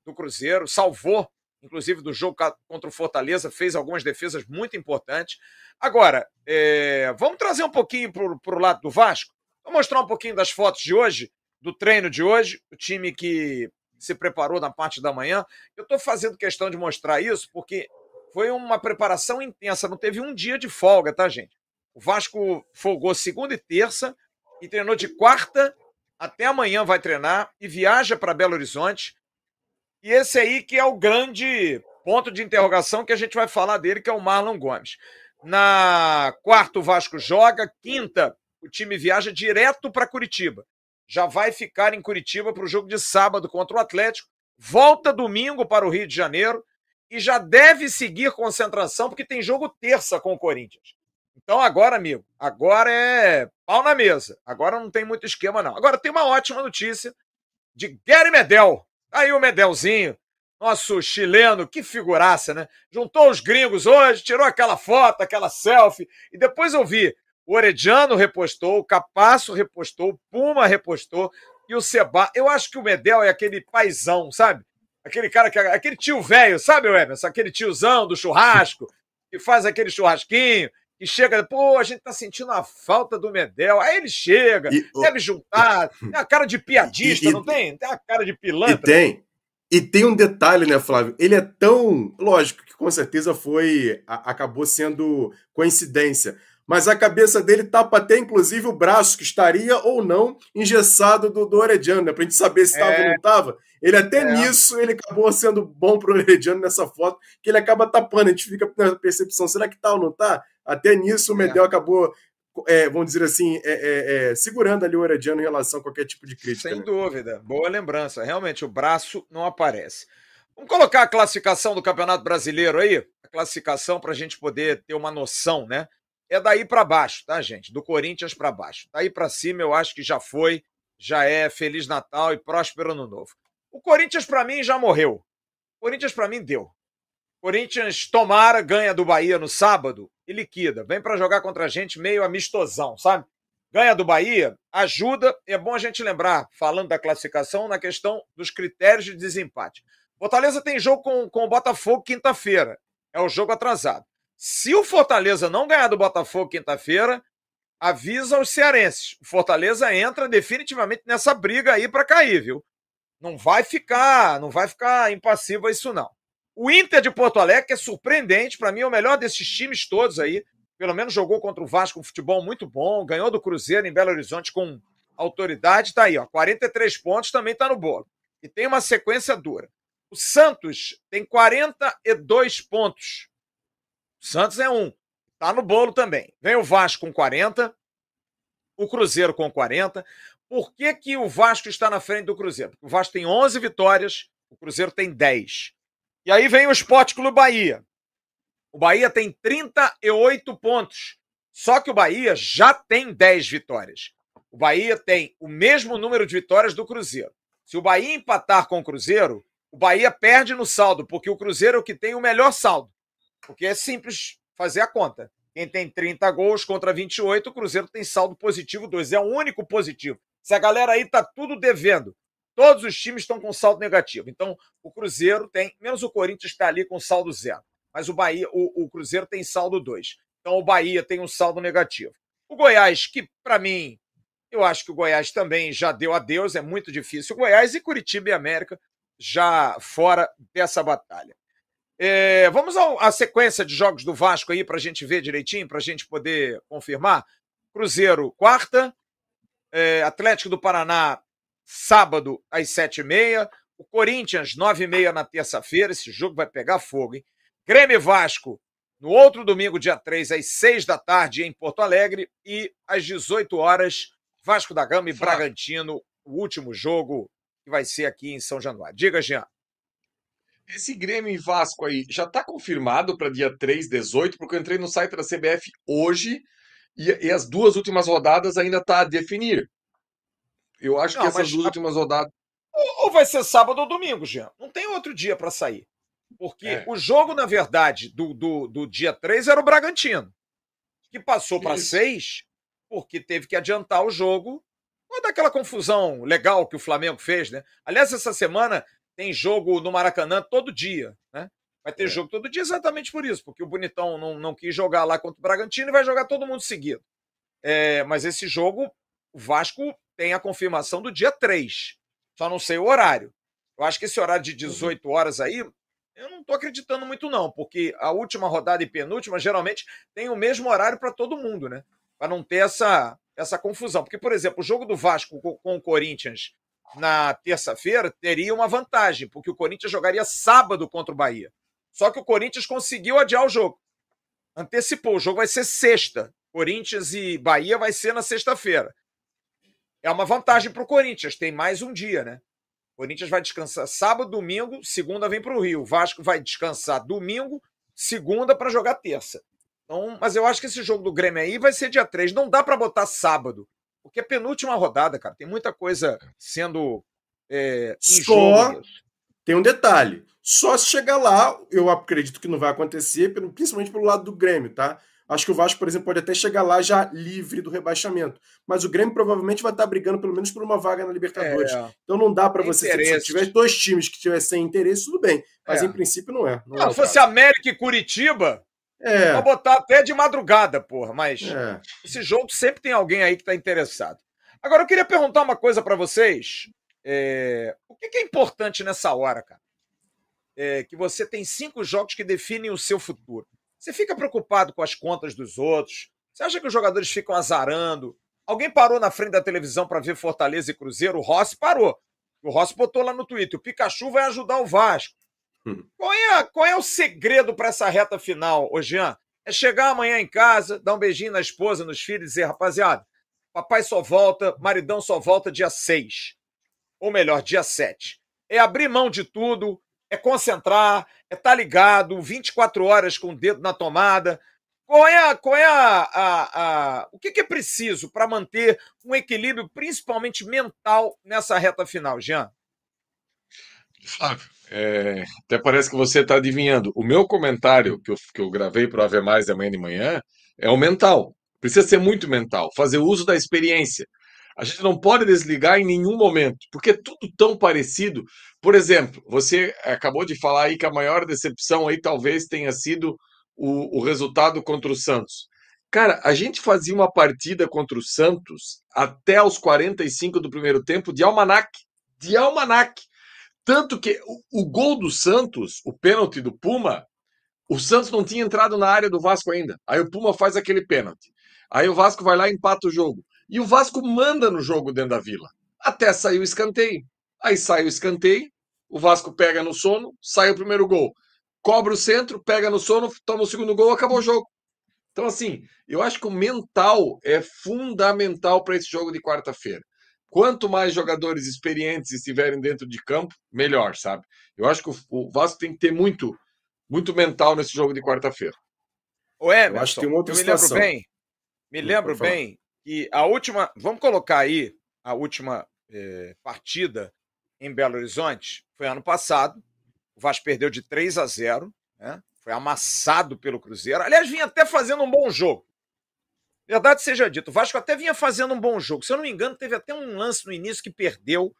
do, Cruzeiro, salvou, inclusive, do jogo contra o Fortaleza, fez algumas defesas muito importantes. Agora, é, vamos trazer um pouquinho para o lado do Vasco. Vou mostrar um pouquinho das fotos de hoje, do treino de hoje. O time que se preparou na parte da manhã. Eu estou fazendo questão de mostrar isso porque foi uma preparação intensa, não teve um dia de folga, tá, gente? O Vasco folgou segunda e terça e treinou de quarta até amanhã vai treinar e viaja para Belo Horizonte. E esse aí que é o grande ponto de interrogação que a gente vai falar dele, que é o Marlon Gomes. Na quarta, o Vasco joga. Quinta, o time viaja direto para Curitiba já vai ficar em Curitiba para o jogo de sábado contra o Atlético, volta domingo para o Rio de Janeiro e já deve seguir concentração, porque tem jogo terça com o Corinthians. Então agora, amigo, agora é pau na mesa. Agora não tem muito esquema, não. Agora tem uma ótima notícia de Gary Medel. Aí o Medelzinho, nosso chileno, que figuraça, né? Juntou os gringos hoje, tirou aquela foto, aquela selfie, e depois eu vi o Orediano repostou, o Capasso repostou, o Puma repostou e o Seba. Eu acho que o Medel é aquele paizão, sabe? Aquele cara que. Aquele tio velho, sabe, Emerson? Aquele tiozão do churrasco, que faz aquele churrasquinho, e chega, pô, a gente tá sentindo a falta do Medel. Aí ele chega, e, deve juntar, tem *laughs* a cara de piadista, e, não tem? Tem a cara de pilantra. E tem. E tem um detalhe, né, Flávio? Ele é tão. Lógico que com certeza foi. A, acabou sendo coincidência mas a cabeça dele tapa até, inclusive, o braço, que estaria ou não engessado do, do Orediano, né? Pra gente saber se estava é. ou não estava. Ele até é. nisso, ele acabou sendo bom pro Orediano nessa foto, que ele acaba tapando, a gente fica na percepção, será que tá ou não tá? Até nisso o Medel é. acabou, é, vamos dizer assim, é, é, é, segurando ali o Orediano em relação a qualquer tipo de crítica. Sem né? dúvida, boa lembrança. Realmente, o braço não aparece. Vamos colocar a classificação do Campeonato Brasileiro aí? A classificação para a gente poder ter uma noção, né? É daí para baixo, tá, gente? Do Corinthians para baixo. Daí para cima eu acho que já foi, já é Feliz Natal e próspero Ano Novo. O Corinthians para mim já morreu. O Corinthians para mim deu. Corinthians tomara, ganha do Bahia no sábado e liquida. Vem para jogar contra a gente meio amistosão, sabe? Ganha do Bahia, ajuda. É bom a gente lembrar, falando da classificação, na questão dos critérios de desempate. Fortaleza tem jogo com, com o Botafogo quinta-feira. É o jogo atrasado. Se o Fortaleza não ganhar do Botafogo quinta-feira, avisa os cearenses. O Fortaleza entra definitivamente nessa briga aí para cair, viu? Não vai ficar, não vai ficar impassível isso não. O Inter de Porto Alegre é surpreendente, para mim é o melhor desses times todos aí. Pelo menos jogou contra o Vasco um futebol muito bom, ganhou do Cruzeiro em Belo Horizonte com autoridade, tá aí, ó, 43 pontos também tá no bolo. E tem uma sequência dura. O Santos tem 42 pontos Santos é um. Tá no bolo também. Vem o Vasco com 40, o Cruzeiro com 40. Por que, que o Vasco está na frente do Cruzeiro? Porque o Vasco tem 11 vitórias, o Cruzeiro tem 10. E aí vem o Esporte Clube Bahia. O Bahia tem 38 pontos. Só que o Bahia já tem 10 vitórias. O Bahia tem o mesmo número de vitórias do Cruzeiro. Se o Bahia empatar com o Cruzeiro, o Bahia perde no saldo, porque o Cruzeiro é o que tem o melhor saldo. Porque é simples fazer a conta. Quem tem 30 gols contra 28, o Cruzeiro tem saldo positivo 2. É o único positivo. Se a galera aí tá tudo devendo, todos os times estão com saldo negativo. Então, o Cruzeiro tem, menos o Corinthians está ali com saldo zero. Mas o Bahia, o, o Cruzeiro tem saldo 2. Então o Bahia tem um saldo negativo. O Goiás, que para mim, eu acho que o Goiás também já deu adeus, é muito difícil. O Goiás e Curitiba e América já fora dessa batalha. É, vamos à sequência de jogos do Vasco aí para a gente ver direitinho, para a gente poder confirmar. Cruzeiro, quarta. É, Atlético do Paraná, sábado, às sete e meia. O Corinthians, nove e meia na terça-feira. Esse jogo vai pegar fogo, hein? Grêmio Vasco, no outro domingo, dia 3, às seis da tarde, em Porto Alegre. E às 18 horas, Vasco da Gama e Bragantino, o último jogo que vai ser aqui em São Januário. Diga, Jean. Esse Grêmio e Vasco aí já está confirmado para dia 3, 18, porque eu entrei no site da CBF hoje e, e as duas últimas rodadas ainda está a definir. Eu acho Não, que essas duas últimas rodadas. Ou vai ser sábado ou domingo, Jean. Não tem outro dia para sair. Porque é. o jogo, na verdade, do, do, do dia 3 era o Bragantino, que passou para 6 porque teve que adiantar o jogo. Não daquela confusão legal que o Flamengo fez, né? Aliás, essa semana tem jogo no Maracanã todo dia, né? Vai ter é. jogo todo dia exatamente por isso, porque o Bonitão não, não quis jogar lá contra o Bragantino e vai jogar todo mundo seguido. É, mas esse jogo, o Vasco tem a confirmação do dia 3. Só não sei o horário. Eu acho que esse horário de 18 uhum. horas aí, eu não estou acreditando muito, não, porque a última rodada e penúltima geralmente tem o mesmo horário para todo mundo, né? Para não ter essa, essa confusão. Porque, por exemplo, o jogo do Vasco com, com o Corinthians na terça-feira, teria uma vantagem, porque o Corinthians jogaria sábado contra o Bahia. Só que o Corinthians conseguiu adiar o jogo. Antecipou, o jogo vai ser sexta. Corinthians e Bahia vai ser na sexta-feira. É uma vantagem para o Corinthians, tem mais um dia, né? O Corinthians vai descansar sábado, domingo, segunda vem para o Rio. O Vasco vai descansar domingo, segunda para jogar terça. Então, mas eu acho que esse jogo do Grêmio aí vai ser dia 3. Não dá para botar sábado. Porque é penúltima rodada, cara. Tem muita coisa sendo é, Só tem um detalhe. Só se chegar lá, eu acredito que não vai acontecer, principalmente pelo lado do Grêmio, tá? Acho que o Vasco, por exemplo, pode até chegar lá já livre do rebaixamento. Mas o Grêmio provavelmente vai estar brigando pelo menos por uma vaga na Libertadores. É, então não dá para você. Se tiver dois times que tiver sem interesse, tudo bem. Mas é. em princípio não é. Não, não é fosse América e Curitiba, é. Vou botar até de madrugada, porra, mas é. esse jogo sempre tem alguém aí que está interessado. Agora, eu queria perguntar uma coisa para vocês. É... O que, é importante nessa hora, cara? É que você tem cinco jogos que definem o seu futuro. Você fica preocupado com as contas dos outros? Você acha que os jogadores ficam azarando? Alguém parou na frente da televisão para ver Fortaleza e Cruzeiro? O Rossi parou. O Rossi botou lá no Twitter: o Pikachu vai ajudar o Vasco. Hum. Qual, é, qual é o segredo para essa reta final, ô Jean? É chegar amanhã em casa, dar um beijinho na esposa, nos filhos e dizer, rapaziada, papai só volta, maridão só volta dia 6. Ou melhor, dia 7. É abrir mão de tudo, é concentrar, é estar tá ligado, 24 horas com o dedo na tomada. Qual é, qual é a, a, a o que, que é preciso para manter um equilíbrio, principalmente mental, nessa reta final, Jean? Flávio, é, até parece que você está adivinhando. O meu comentário que eu, que eu gravei para o Ave Mais amanhã de manhã é o mental. Precisa ser muito mental, fazer uso da experiência. A gente não pode desligar em nenhum momento, porque é tudo tão parecido. Por exemplo, você acabou de falar aí que a maior decepção aí talvez tenha sido o, o resultado contra o Santos. Cara, a gente fazia uma partida contra o Santos até os 45 do primeiro tempo de almanac. De almanac. Tanto que o, o gol do Santos, o pênalti do Puma, o Santos não tinha entrado na área do Vasco ainda. Aí o Puma faz aquele pênalti. Aí o Vasco vai lá e empata o jogo. E o Vasco manda no jogo dentro da vila. Até sair o escanteio. Aí sai o escanteio, o Vasco pega no sono, sai o primeiro gol. Cobra o centro, pega no sono, toma o segundo gol, acabou o jogo. Então, assim, eu acho que o mental é fundamental para esse jogo de quarta-feira. Quanto mais jogadores experientes estiverem dentro de campo, melhor, sabe? Eu acho que o Vasco tem que ter muito, muito mental nesse jogo de quarta-feira. O Emerson, eu, acho que tem uma outra eu me lembro bem, me lembro bem que a última, vamos colocar aí a última é, partida em Belo Horizonte foi ano passado. O Vasco perdeu de 3 a 0, né? Foi amassado pelo Cruzeiro. Aliás, vinha até fazendo um bom jogo. Verdade seja dito, o Vasco até vinha fazendo um bom jogo. Se eu não me engano, teve até um lance no início que perdeu.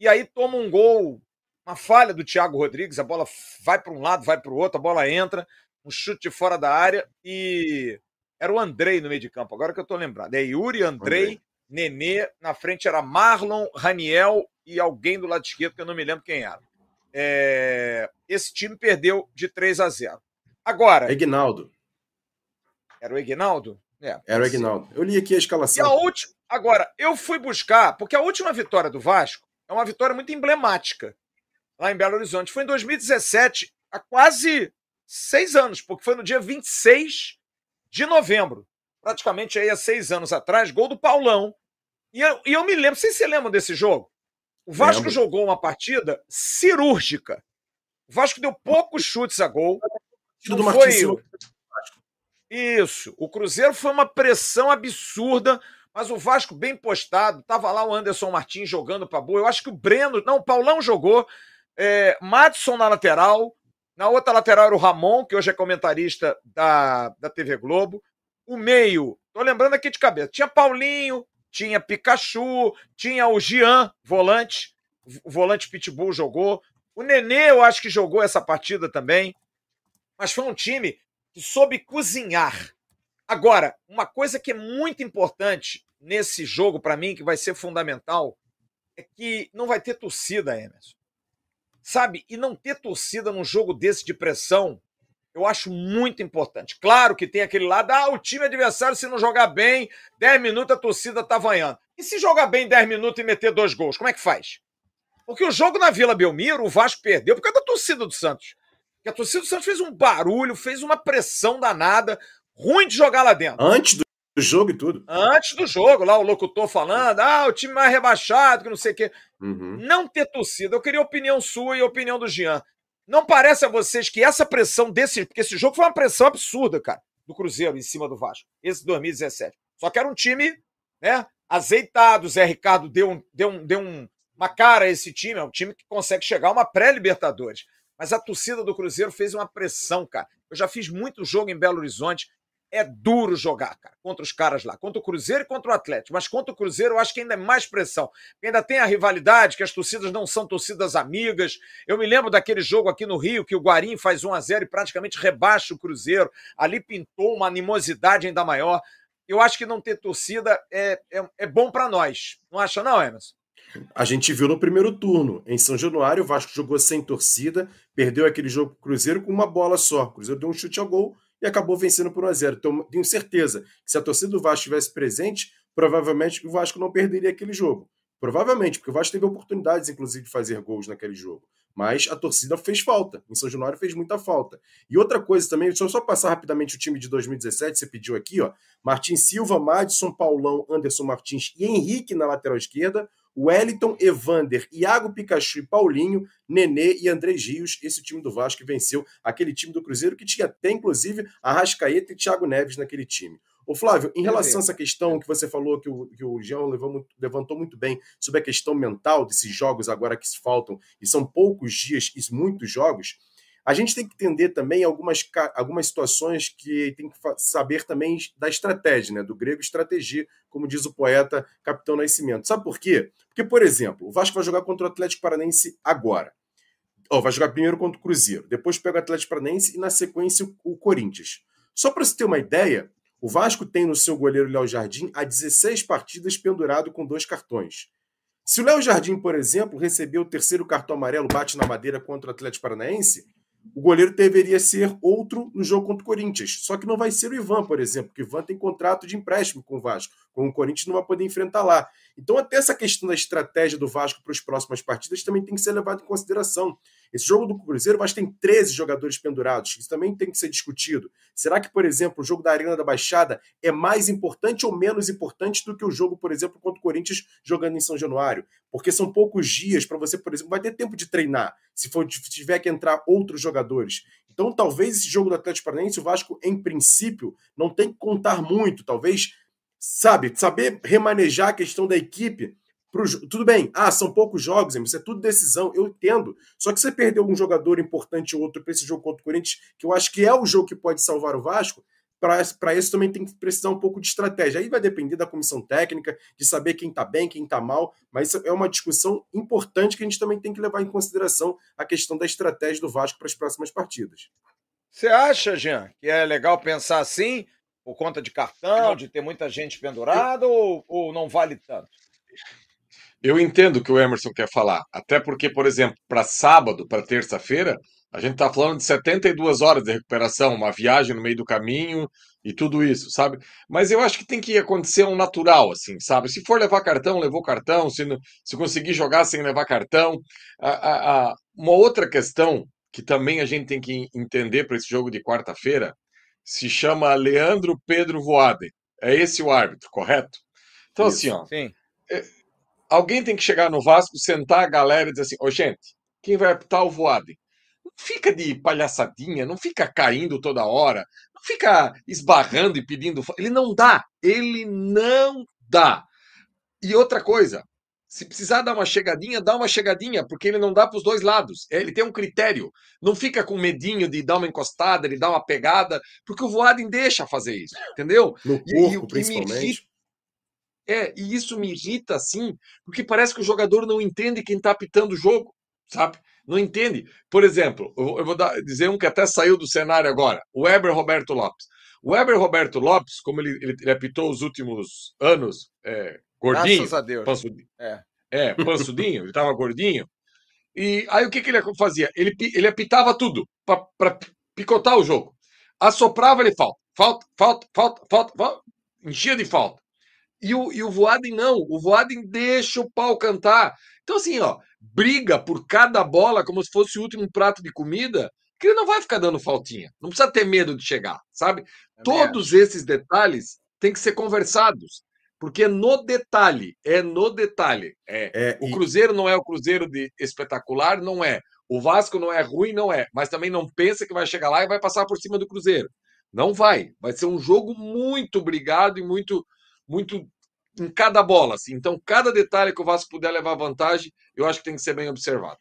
E aí toma um gol, uma falha do Thiago Rodrigues, a bola vai para um lado, vai para o outro, a bola entra, um chute de fora da área e era o Andrei no meio de campo, agora que eu estou lembrado. É Yuri, Andrei, Andrei, Nenê, na frente era Marlon, Raniel e alguém do lado esquerdo que eu não me lembro quem era. é, esse time perdeu de 3 a 0. Agora. Egnaldo. Era o Egnaldo? É, Era o Egnaldo. Eu li aqui a escalação. E a última. Agora, eu fui buscar, porque a última vitória do Vasco é uma vitória muito emblemática lá em Belo Horizonte. Foi em 2017, há quase seis anos, porque foi no dia 26 de novembro. Praticamente aí há seis anos atrás, gol do Paulão. E eu, e eu me lembro, vocês se lembram desse jogo? O Vasco lembro. jogou uma partida cirúrgica. O Vasco deu poucos chutes a gol. Não foi... Isso. O Cruzeiro foi uma pressão absurda, mas o Vasco bem postado. Tava lá o Anderson Martins jogando para boa. Eu acho que o Breno, não, o Paulão jogou. É, Madison na lateral. Na outra lateral era o Ramon, que hoje é comentarista da, da TV Globo. O meio, tô lembrando aqui de cabeça. Tinha Paulinho, tinha Pikachu, tinha o Jean, volante. O volante Pitbull jogou. O Nenê, eu acho que jogou essa partida também. Mas foi um time que soube cozinhar. Agora, uma coisa que é muito importante nesse jogo para mim, que vai ser fundamental, é que não vai ter torcida, Emerson. Sabe? E não ter torcida num jogo desse de pressão, eu acho muito importante. Claro que tem aquele lado, ah, o time adversário, se não jogar bem, 10 minutos a torcida tá vanhando. E se jogar bem 10 minutos e meter dois gols, como é que faz? Porque o jogo na Vila Belmiro, o Vasco perdeu por causa da torcida do Santos. Porque a torcida do Santos fez um barulho, fez uma pressão danada, ruim de jogar lá dentro. Antes do jogo e tudo. Antes do jogo, lá o locutor falando, ah, o time mais rebaixado, que não sei o quê. Uhum. Não ter torcida. Eu queria a opinião sua e a opinião do Jean. Não parece a vocês que essa pressão desse. Porque esse jogo foi uma pressão absurda, cara, do Cruzeiro em cima do Vasco. Esse 2017. Só que era um time, né? Azeitado. O Zé Ricardo deu, um, deu, um, deu um, uma cara a esse time. É um time que consegue chegar a uma pré-Libertadores. Mas a torcida do Cruzeiro fez uma pressão, cara. Eu já fiz muito jogo em Belo Horizonte. É duro jogar, cara, contra os caras lá, contra o Cruzeiro e contra o Atlético. Mas contra o Cruzeiro eu acho que ainda é mais pressão. Porque ainda tem a rivalidade, que as torcidas não são torcidas amigas. Eu me lembro daquele jogo aqui no Rio, que o Guarim faz 1 a 0 e praticamente rebaixa o Cruzeiro. Ali pintou uma animosidade ainda maior. Eu acho que não ter torcida é, é, é bom para nós. Não acha, não, Emerson? A gente viu no primeiro turno. Em São Januário, o Vasco jogou sem torcida, perdeu aquele jogo pro Cruzeiro com uma bola só. O Cruzeiro deu um chute ao gol e acabou vencendo por 1 a 0 Então, tenho certeza que se a torcida do Vasco estivesse presente, provavelmente o Vasco não perderia aquele jogo. Provavelmente, porque o Vasco teve oportunidades, inclusive, de fazer gols naquele jogo. Mas a torcida fez falta. Em São Januário fez muita falta. E outra coisa também, deixa eu só passar rapidamente o time de 2017, você pediu aqui, ó. Martins Silva, Madison, Paulão, Anderson Martins e Henrique na lateral esquerda. Wellington, Evander, Iago Pikachu e Paulinho, Nenê e André Rios, esse time do Vasco que venceu aquele time do Cruzeiro, que tinha até, inclusive, Arrascaeta e Thiago Neves naquele time. Ô Flávio, em relação a essa questão que você falou, que o, que o Jean levou, levantou muito bem, sobre a questão mental desses jogos agora que se faltam, e são poucos dias e muitos jogos, a gente tem que entender também algumas, algumas situações que tem que saber também da estratégia, né? do grego estratégia, como diz o poeta Capitão Nascimento. Sabe por quê? Porque, por exemplo, o Vasco vai jogar contra o Atlético Paranense agora. Oh, vai jogar primeiro contra o Cruzeiro, depois pega o Atlético Paranense e, na sequência, o Corinthians. Só para você ter uma ideia, o Vasco tem no seu goleiro Léo Jardim há 16 partidas pendurado com dois cartões. Se o Léo Jardim, por exemplo, recebeu o terceiro cartão amarelo, bate na madeira contra o Atlético Paranaense, o goleiro deveria ser outro no jogo contra o Corinthians. Só que não vai ser o Ivan, por exemplo, porque o Ivan tem contrato de empréstimo com o Vasco, com o Corinthians não vai poder enfrentar lá. Então, até essa questão da estratégia do Vasco para as próximas partidas também tem que ser levado em consideração. Esse jogo do Cruzeiro, o Vasco tem 13 jogadores pendurados. Isso também tem que ser discutido. Será que, por exemplo, o jogo da Arena da Baixada é mais importante ou menos importante do que o jogo, por exemplo, contra o Corinthians jogando em São Januário? Porque são poucos dias para você, por exemplo, vai ter tempo de treinar, se for tiver que entrar outros jogadores. Então, talvez esse jogo do Atlético Paranaense, o Vasco, em princípio, não tem que contar muito. Talvez, sabe, saber remanejar a questão da equipe Pro, tudo bem, ah, são poucos jogos, isso é tudo decisão, eu entendo. Só que você perdeu um jogador importante ou outro para esse jogo contra o Corinthians, que eu acho que é o jogo que pode salvar o Vasco, para isso também tem que precisar um pouco de estratégia. Aí vai depender da comissão técnica, de saber quem está bem, quem está mal, mas é uma discussão importante que a gente também tem que levar em consideração a questão da estratégia do Vasco para as próximas partidas. Você acha, Jean, que é legal pensar assim, por conta de cartão, de ter muita gente pendurada, ou, ou não vale tanto? Eu entendo o que o Emerson quer falar. Até porque, por exemplo, para sábado, para terça-feira, a gente está falando de 72 horas de recuperação, uma viagem no meio do caminho e tudo isso, sabe? Mas eu acho que tem que acontecer um natural, assim, sabe? Se for levar cartão, levou cartão. Se, se conseguir jogar sem levar cartão. A, a, a, uma outra questão que também a gente tem que entender para esse jogo de quarta-feira se chama Leandro Pedro Voade. É esse o árbitro, correto? Então, Isso, assim, ó. Sim. É, alguém tem que chegar no Vasco, sentar a galera e dizer assim: ô, oh, gente, quem vai apitar o Voade? Não fica de palhaçadinha, não fica caindo toda hora, não fica esbarrando e pedindo. Ele não dá, ele não dá. E outra coisa, se precisar dar uma chegadinha, dá uma chegadinha, porque ele não dá para os dois lados. É, ele tem um critério. Não fica com medinho de dar uma encostada, de dar uma pegada, porque o Voaden deixa fazer isso, entendeu? No corpo, e, e principalmente. É, e isso me irrita assim, porque parece que o jogador não entende quem está apitando o jogo, sabe? Não entende. Por exemplo, eu vou dar, dizer um que até saiu do cenário agora: o Weber Roberto Lopes. O Weber Roberto Lopes, como ele, ele, ele apitou os últimos anos, é, gordinho. Graças a Deus. Pansudinho, é. é, pansudinho, ele estava gordinho. E aí o que, que ele fazia? Ele, ele apitava tudo para picotar o jogo. Assoprava ele falta, falta, falta, falta, falta, falta, enchia de falta. E o, e o Voaden não, o Voaden deixa o pau cantar. Então, assim, ó, briga por cada bola como se fosse o último prato de comida, que ele não vai ficar dando faltinha. Não precisa ter medo de chegar, sabe? É Todos esses detalhes têm que ser conversados. Porque no detalhe, é no detalhe. É, é o Cruzeiro não é o Cruzeiro de espetacular, não é. O Vasco não é ruim, não é. Mas também não pensa que vai chegar lá e vai passar por cima do Cruzeiro. Não vai. Vai ser um jogo muito brigado e muito, muito em cada bola. Assim. Então, cada detalhe que o Vasco puder levar vantagem, eu acho que tem que ser bem observado.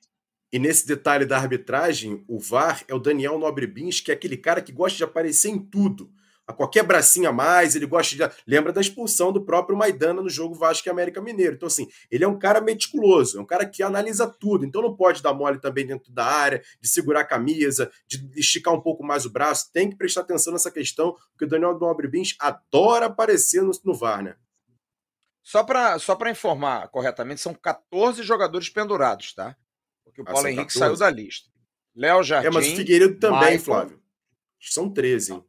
E nesse detalhe da arbitragem, o VAR é o Daniel Nobre Bins, que é aquele cara que gosta de aparecer em tudo a qualquer bracinho a mais, ele gosta de. Lembra da expulsão do próprio Maidana no jogo Vasco e América Mineiro. Então, assim, ele é um cara meticuloso, é um cara que analisa tudo. Então, não pode dar mole também dentro da área, de segurar a camisa, de esticar um pouco mais o braço. Tem que prestar atenção nessa questão, porque o Daniel Nobre Bins adora aparecer no, no VAR, né? Só para só informar corretamente, são 14 jogadores pendurados, tá? Porque o ah, Paulo ah, Henrique 14. saiu da lista. Léo Jardim. É, mas o Figueiredo também, Michael, Flávio. São 13. Hein?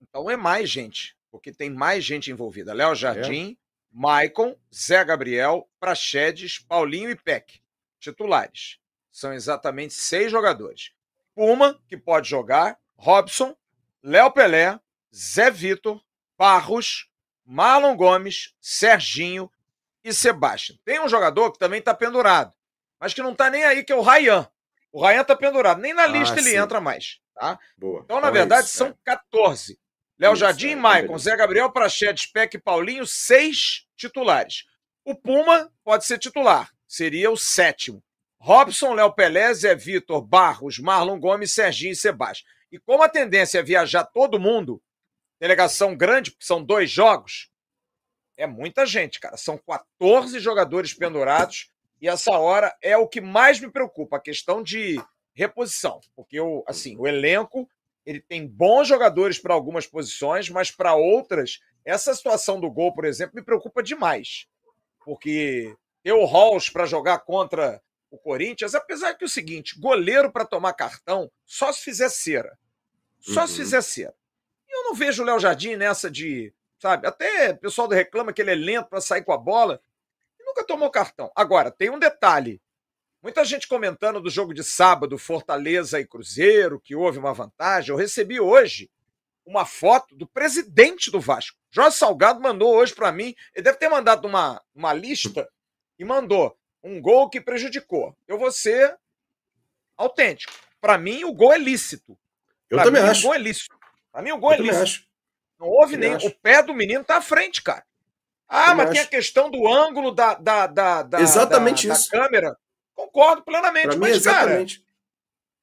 Então é mais gente, porque tem mais gente envolvida. Léo Jardim, é. Maicon, Zé Gabriel, Praxedes, Paulinho e Peck. Titulares. São exatamente seis jogadores. Puma, que pode jogar, Robson, Léo Pelé, Zé Vitor, Barros, Marlon Gomes, Serginho e Sebastião. Tem um jogador que também está pendurado, mas que não está nem aí, que é o Rayan. O Rayan está pendurado, nem na ah, lista sim. ele entra mais. Tá? Boa. Então, na verdade, isso, são é. 14. Léo Jardim, é, Maicon, Zé Gabriel, Prachedes, Peck e Paulinho, seis titulares. O Puma pode ser titular, seria o sétimo. Robson, Léo Pelé, Zé Vitor, Barros, Marlon Gomes, Serginho e Sebastião. E como a tendência é viajar todo mundo, delegação grande, porque são dois jogos, é muita gente, cara. São 14 jogadores pendurados e essa hora é o que mais me preocupa, a questão de reposição. Porque, o, assim, o elenco ele tem bons jogadores para algumas posições, mas para outras, essa situação do gol, por exemplo, me preocupa demais. Porque ter o Halls para jogar contra o Corinthians, apesar que é o seguinte, goleiro para tomar cartão, só se fizer cera. Só uhum. se fizer cera. E eu não vejo o Léo Jardim nessa de, sabe, até o pessoal reclama que ele é lento para sair com a bola. E nunca tomou cartão. Agora, tem um detalhe. Muita gente comentando do jogo de sábado, Fortaleza e Cruzeiro, que houve uma vantagem. Eu recebi hoje uma foto do presidente do Vasco. Jorge Salgado mandou hoje para mim. Ele deve ter mandado uma, uma lista e mandou um gol que prejudicou. Eu vou ser autêntico. Para mim, o gol é lícito. Eu pra também mim, acho. O gol é lícito. Para mim, o gol é Eu é lícito. Acho. Não houve nem. Acho. O pé do menino tá à frente, cara. Ah, mas acho. tem a questão do ângulo da, da, da, da, Exatamente da, isso. da câmera. Concordo plenamente. Pra mas, mim, exatamente. Cara,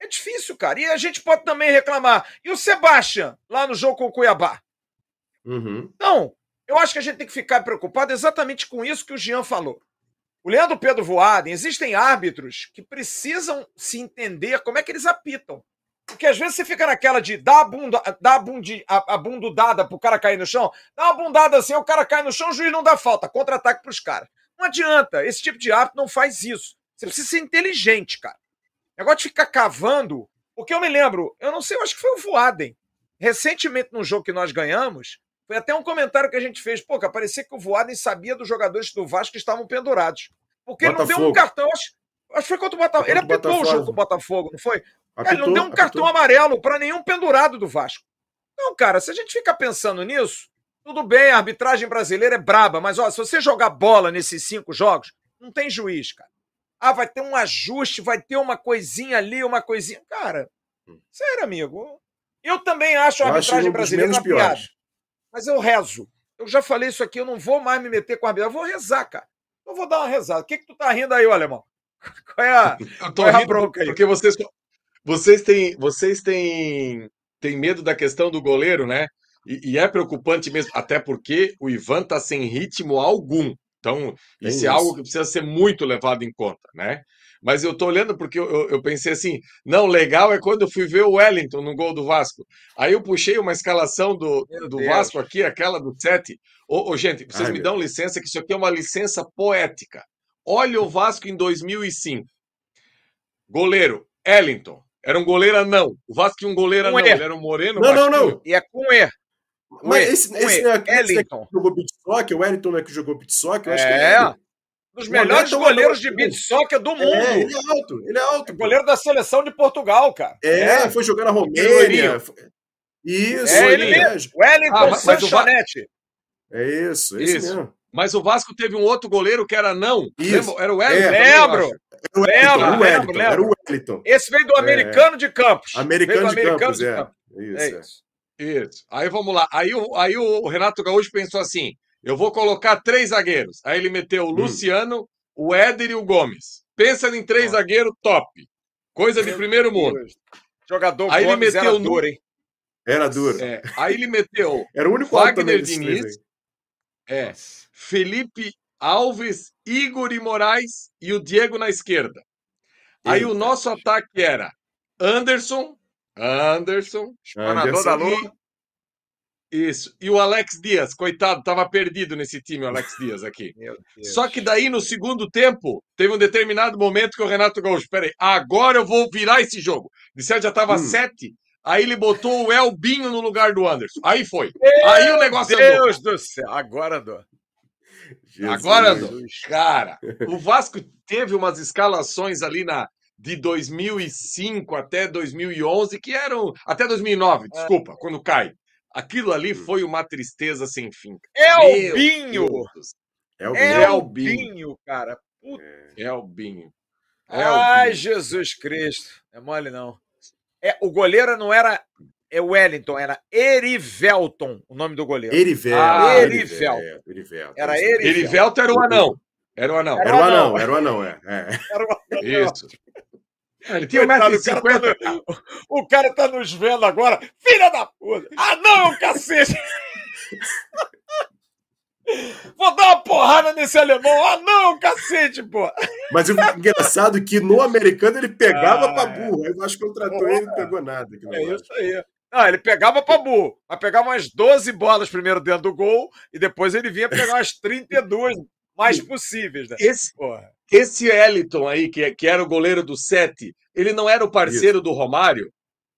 é difícil, cara. E a gente pode também reclamar. E o Sebastião, lá no jogo com o Cuiabá? Uhum. Então, eu acho que a gente tem que ficar preocupado exatamente com isso que o Jean falou. O Leandro Pedro Voaden, existem árbitros que precisam se entender como é que eles apitam. Porque às vezes você fica naquela de dar a bunda, dar a, bundi, a, a bundudada pro cara cair no chão, dá uma bundada assim, o cara cai no chão, o juiz não dá falta, contra-ataque pros caras. Não Não adianta. Esse tipo de árbitro não faz isso. Você precisa ser inteligente, cara. O negócio de ficar cavando. Porque eu me lembro, eu não sei, eu acho que foi o Voaden. Recentemente, num jogo que nós ganhamos, foi até um comentário que a gente fez. Pô, que parecia que o Voaden sabia dos jogadores do Vasco que estavam pendurados. Porque Botafogo. ele não deu um cartão. Acho, acho que foi contra o Botafogo. Ele apitou o jogo com o Botafogo, não foi? Apitou, ele não deu um cartão apitou. amarelo para nenhum pendurado do Vasco. Não, cara, se a gente fica pensando nisso, tudo bem, a arbitragem brasileira é braba, mas ó, se você jogar bola nesses cinco jogos, não tem juiz, cara. Ah, vai ter um ajuste, vai ter uma coisinha ali, uma coisinha. Cara, hum. sério, amigo. Eu também acho a arbitragem brasileira uma piada. Mas eu rezo. Eu já falei isso aqui, eu não vou mais me meter com a arbitragem. Eu vou rezar, cara. Eu vou dar uma rezada. O que, que tu tá rindo aí, ô alemão? *laughs* Qual é a, *laughs* eu tô é a bronca aí? Porque vocês, vocês têm, vocês têm, têm medo da questão do goleiro, né? E, e, é preocupante mesmo, até porque o Ivan tá sem ritmo algum. Então, isso, isso é algo que precisa ser muito levado em conta, né? Mas eu tô olhando porque eu, eu, eu, pensei assim, não, legal é quando eu fui ver o Wellington no gol do Vasco. Aí eu puxei uma escalação do, do Vasco aqui, aquela do 7. Ô, ô gente, vocês Ai, me dão licença, que isso aqui é uma licença poética. Olha o Vasco em 2005. Goleiro, Wellington. Era um goleiro anão. O Vasco tinha um goleiro anão. Ele era um moreno. Não, não, não. E é com E. Mas esse, esse, é, esse é que jogou beat soccer, o Wellington não é que jogou beat soccer, eu acho é. que é. Dos melhores goleiros de beat soccer do mundo. É, ele é alto, ele é alto. É goleiro da seleção de Portugal, cara. É, é. foi jogar na Romênia. Isso, é ele mesmo. Wellington ah, Sanchonete. É isso, esse isso. mesmo. Mas o Vasco teve um outro goleiro que era não. Isso. Era o Wellington. É, lembro. Lembro, lembro, lembro. O Wellington. Esse veio do americano de Campos. Americano, de, americano Campos, de é. Campos, Isso, é isso. Isso. Aí vamos lá. Aí, o, aí o Renato Gaúcho pensou assim: eu vou colocar três zagueiros. Aí ele meteu o hum. Luciano, o Éder e o Gomes. Pensa em três ah. zagueiros top. Coisa de primeiro mundo. Jogador aí Gomes ele meteu era duro, hein? Era duro. É, aí ele meteu *laughs* era o único Wagner Diniz, é, Felipe Alves, Igor e Moraes e o Diego na esquerda. Aí Eita. o nosso ataque era Anderson, Anderson, Anderson da Lua. Isso. E o Alex Dias, coitado, estava perdido nesse time, o Alex Dias aqui. Só que daí, no segundo tempo, teve um determinado momento que o Renato Gaúcho, peraí, agora eu vou virar esse jogo. Disseram já estava hum. sete, aí ele botou o Elbinho no lugar do Anderson. Aí foi. Meu aí o negócio Deus andou. do céu, agora andou. Jesus. Agora andou. Cara, o Vasco teve umas escalações ali na de 2005 até 2011 que eram até 2009, é. desculpa, quando cai. Aquilo ali hum. foi uma tristeza sem fim. É o Binho! É o Binho, é o Binho cara. Puta. É o Binho. Ai. Jesus Cristo. É mole, não. É, o goleiro não era é Wellington, era Erivelton o nome do goleiro. Erivelton. Ah, Erivelton. Erivelton. Era Erivelton. Erivelton era o anão. Era o anão. Era o anão, era o anão, é. é. Era o anão. Isso. Ele tinha 1,50m. Tá o cara tá nos vendo agora. Filha da puta! Ah, não, cacete! *laughs* Vou dar uma porrada nesse alemão. Ah, não, cacete, pô. Mas o engraçado é que no americano ele pegava ah, pra burro. Eu acho que contratou ele e não pegou nada. É isso aí. Não, ele pegava pra burro. Mas pegava umas 12 bolas primeiro dentro do gol e depois ele vinha pegar umas 32 mais possíveis. Né? Esse, Porra. esse Eliton aí, que, que era o goleiro do Sete, ele não era o parceiro Isso. do Romário?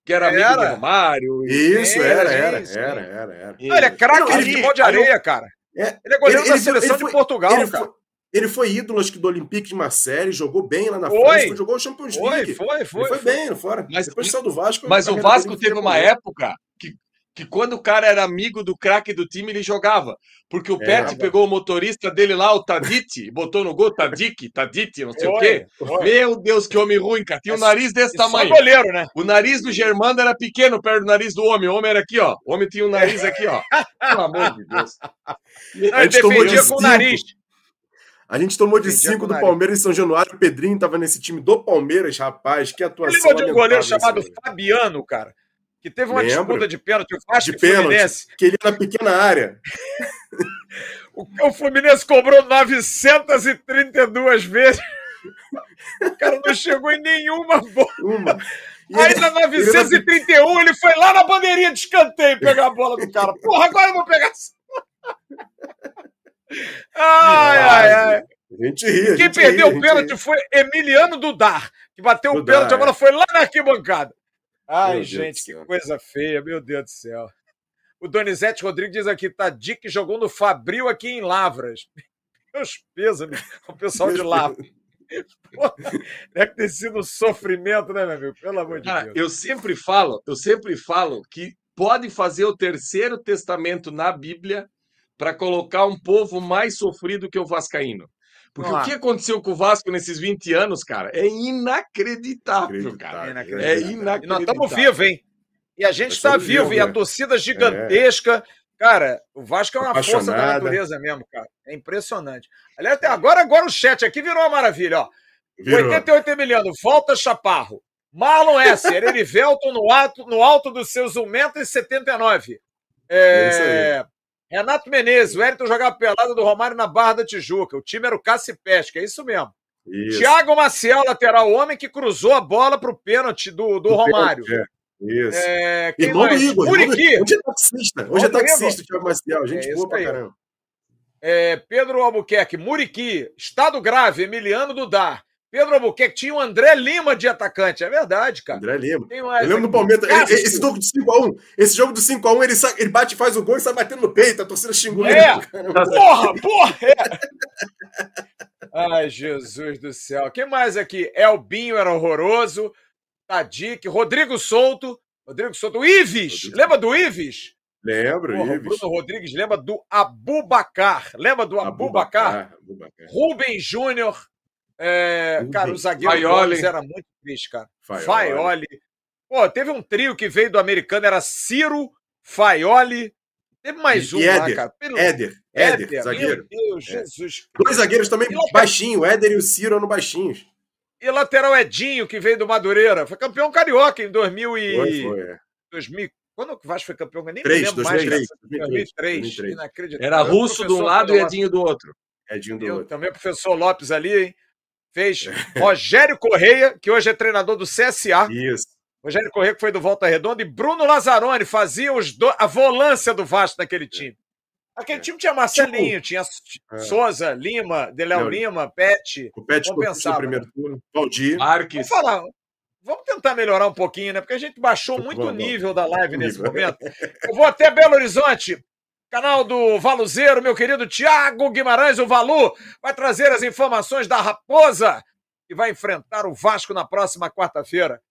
Que era, era amigo do Romário? Isso, era, era, era, era, era. era. Não, ele é craque de futebol de areia, cara. É, ele é goleiro ele, da ele, seleção foi, de Portugal, ele cara. Foi, ele foi ídolo acho que do Olympique de Marseille, jogou bem lá na foi. França, jogou o Champions League. Foi, foi, foi. Ele foi, foi bem fora. Mas, Depois saiu do Vasco. Mas o Vasco teve uma época que que quando o cara era amigo do craque do time, ele jogava. Porque o é, Pet pegou o motorista dele lá, o Taditi, botou no gol Tadic, Taditi, não sei o quê. Meu Deus, que homem ruim, cara. Tinha um nariz desse tamanho. goleiro, né? O nariz do Germando era pequeno perto do nariz do homem. O homem era aqui, ó. O homem tinha um nariz aqui, ó. Pelo amor de Deus. Não, ele defendia com o nariz. A gente tomou de 5 do Palmeiras em São Januário. O Pedrinho tava nesse time do Palmeiras, rapaz. Que atuação. Ele de um goleiro chamado Fabiano, cara que teve uma Lembro. disputa de pênalti, o Vasco de pênalti, Fluminense. Que ele na pequena área. *laughs* o, o Fluminense cobrou 932 vezes. O cara não chegou em nenhuma bola. Uma. E Aí ele, na 931 ele, ele foi lá na bandeirinha de escanteio pegar a bola do cara. Porra, agora eu vou pegar. *laughs* ai, ai, ai. A gente ri. Quem gente perdeu o pênalti foi Emiliano Dudar, que bateu Dudar, o pênalti, a bola é. foi lá na arquibancada. Ai, meu gente, que coisa feia, meu Deus do céu. O Donizete Rodrigues diz aqui, Tadic jogou no Fabril aqui em Lavras. *laughs* Meus pêsames, o pessoal de Lavras. *laughs* deve ter sido um sofrimento, né, meu amigo? Pelo amor de Deus. Eu sempre falo, eu sempre falo que pode fazer o terceiro testamento na Bíblia para colocar um povo mais sofrido que o Vascaíno. Porque o que aconteceu com o Vasco nesses 20 anos, cara, é inacreditável, cara. É inacreditável. É inacreditável. Nós estamos vivos, hein? E a gente está vivo, e a torcida gigantesca. É. Cara, o Vasco é uma força da natureza mesmo, cara. É impressionante. Aliás, até agora, agora o chat aqui virou uma maravilha, ó. Virou. 88 Emiliano, volta Chaparro. Marlon Esser, Erivelton no alto, no alto dos seus 1,79m. É, é Renato Menezes, o Wellington jogava pelada do Romário na Barra da Tijuca. O time era o Cassipesca, é isso mesmo. Isso. Thiago Maciel, lateral, o homem que cruzou a bola para o pênalti do, do, Romário. Pênalti, é. Isso. É, irmão mais? do Igor. Muriqui. Hoje é taxista. Hoje é taxista, o Thiago Maciel. Gente é boa pra caramba. É, Pedro Albuquerque, Muriqui, Estado Grave, Emiliano Dudar. Pedro Albuquerque tinha o André Lima de atacante. É verdade, cara. André Lima. Eu lembro do Palmeiras. Esse jogo de 5x1, esse jogo do 5x1, ele, ele bate e faz o gol e sai batendo no peito. A torcida xingou é. ele. *laughs* Porra, porra! É. Ai, Jesus do céu. Quem mais aqui? Elbinho era horroroso. Tadic, Rodrigo Souto, Rodrigo Souto, o Ives, Rodrigo. lembra do Ives? Lembro, Porra, Ives. Bruno Rodrigues lembra do Abubacar, lembra do Abubacar? Abubacar. Rubem Júnior, é, cara, o zagueiro Gomes era muito triste, cara. Faioli. Faioli. Pô, teve um trio que veio do americano, era Ciro, Faioli, teve mais um Éder, lá, cara. Pelo... Éder, Éder, Éder, zagueiro. Meu Deus, é. Jesus. Dois zagueiros também baixinhos, o Éder e o Ciro eram baixinhos. E lateral Edinho, que veio do Madureira. Foi campeão carioca em 2000 e... Foi, foi. É. 2000... Quando que o Vasco foi campeão? Nem 3, me lembro 2003, mais. 2003. 2003. Inacreditável. Era russo de um lado e Edinho do outro. Edinho do Eu, outro. Também o professor Lopes ali, hein? Fez Rogério Correia, que hoje é treinador do CSA. Isso. Rogério Correia, que foi do Volta Redonda, e Bruno Lazzaroni fazia os do... a volância do Vasco naquele time. Aquele time tinha Marcelinho, tipo, tinha é. Souza, Lima, Deléo Lima, Pet. O Pet compensava. No primeiro turno. Valdir. Marques. Vamos falar. Vamos tentar melhorar um pouquinho, né? Porque a gente baixou muito o nível da live nesse momento. Eu vou até Belo Horizonte, canal do Valuzeiro, meu querido Tiago Guimarães, o Valu, vai trazer as informações da Raposa, que vai enfrentar o Vasco na próxima quarta-feira.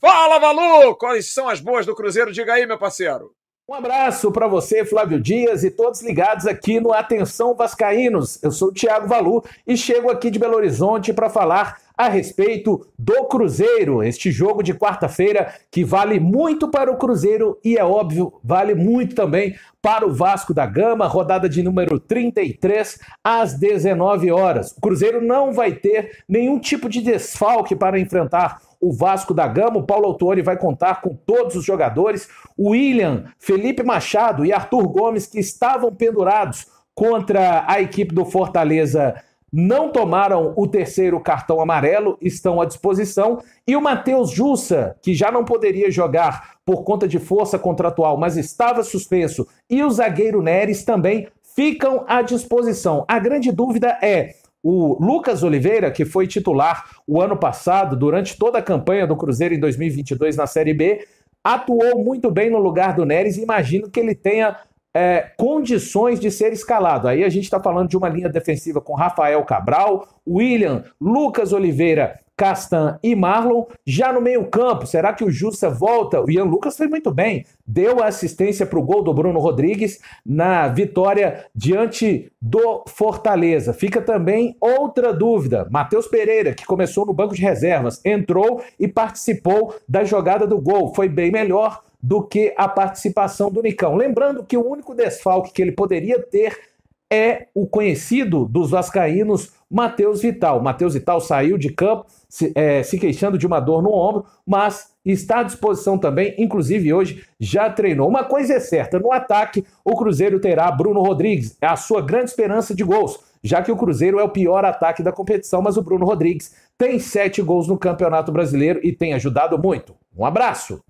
Fala, Valu! Quais são as boas do Cruzeiro? Diga aí, meu parceiro. Um abraço para você, Flávio Dias, e todos ligados aqui no Atenção Vascaínos. Eu sou o Thiago Valu e chego aqui de Belo Horizonte para falar a respeito do Cruzeiro, este jogo de quarta-feira que vale muito para o Cruzeiro e é óbvio, vale muito também para o Vasco da Gama, rodada de número 33 às 19 horas. O Cruzeiro não vai ter nenhum tipo de desfalque para enfrentar o Vasco da Gama. O Paulo Autori vai contar com todos os jogadores. William, Felipe Machado e Arthur Gomes, que estavam pendurados contra a equipe do Fortaleza, não tomaram o terceiro cartão amarelo, estão à disposição. E o Matheus Jussa, que já não poderia jogar por conta de força contratual, mas estava suspenso, e o zagueiro Neres também ficam à disposição. A grande dúvida é o Lucas Oliveira, que foi titular o ano passado, durante toda a campanha do Cruzeiro em 2022 na Série B, atuou muito bem no lugar do Neres imagino que ele tenha é, condições de ser escalado. Aí a gente está falando de uma linha defensiva com Rafael Cabral, William, Lucas Oliveira Castan e Marlon. Já no meio-campo, será que o Justa volta? O Ian Lucas foi muito bem, deu assistência para o gol do Bruno Rodrigues na vitória diante do Fortaleza. Fica também outra dúvida: Matheus Pereira, que começou no banco de reservas, entrou e participou da jogada do gol. Foi bem melhor do que a participação do Nicão. Lembrando que o único desfalque que ele poderia ter é o conhecido dos vascaínos Matheus Vital. Matheus Vital saiu de campo se, é, se, queixando de uma dor no ombro, mas está à disposição também, inclusive hoje já treinou. Uma coisa é certa, no ataque o Cruzeiro terá Bruno Rodrigues, é a sua grande esperança de gols, já que o Cruzeiro é o pior ataque da competição, mas o Bruno Rodrigues tem sete gols no Campeonato Brasileiro e tem ajudado muito. Um abraço!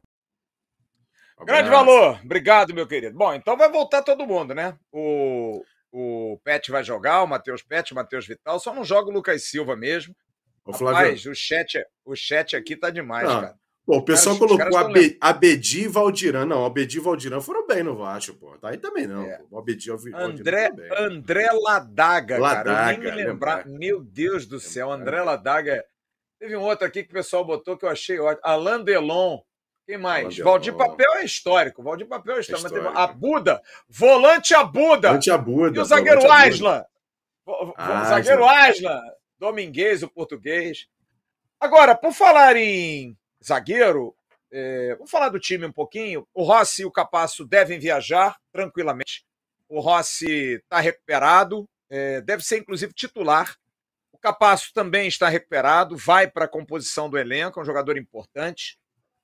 Grande valor. Obrigado, meu querido. Bom, então vai voltar todo mundo, né? O o Pet vai jogar, o Matheus Pet, o Matheus Vital, só não joga o Lucas Silva mesmo. Ô, Rapaz, o chat, o chat aqui tá demais, não. cara. Pô, o pessoal colocou Abe, Abedi e Valdiran. Não, Abedi e Valdiran foram bem no Vasco, pô. Tá aí também não. É. Pô. Abedi e Valdiran André, André Ladaga, Ladaga, cara. Eu nem me lembrar. Meu Deus do céu, André Ladaga. Teve um outro aqui que o pessoal botou que eu achei ótimo. Alain Delon. Quem mais? Valdir Papel é histórico. Valdir Papel é histórico. É histórico. Mas a Buda. Volante a Buda. Volante a Buda. E o zagueiro Aslan. Ah, zagueiro Aslan. Dominguês, o português. Agora, por falar em zagueiro, é, vamos falar do time um pouquinho. O Rossi e o Capasso devem viajar tranquilamente. O Rossi está recuperado, é, deve ser inclusive titular. O Capasso também está recuperado, vai para a composição do elenco, é um jogador importante.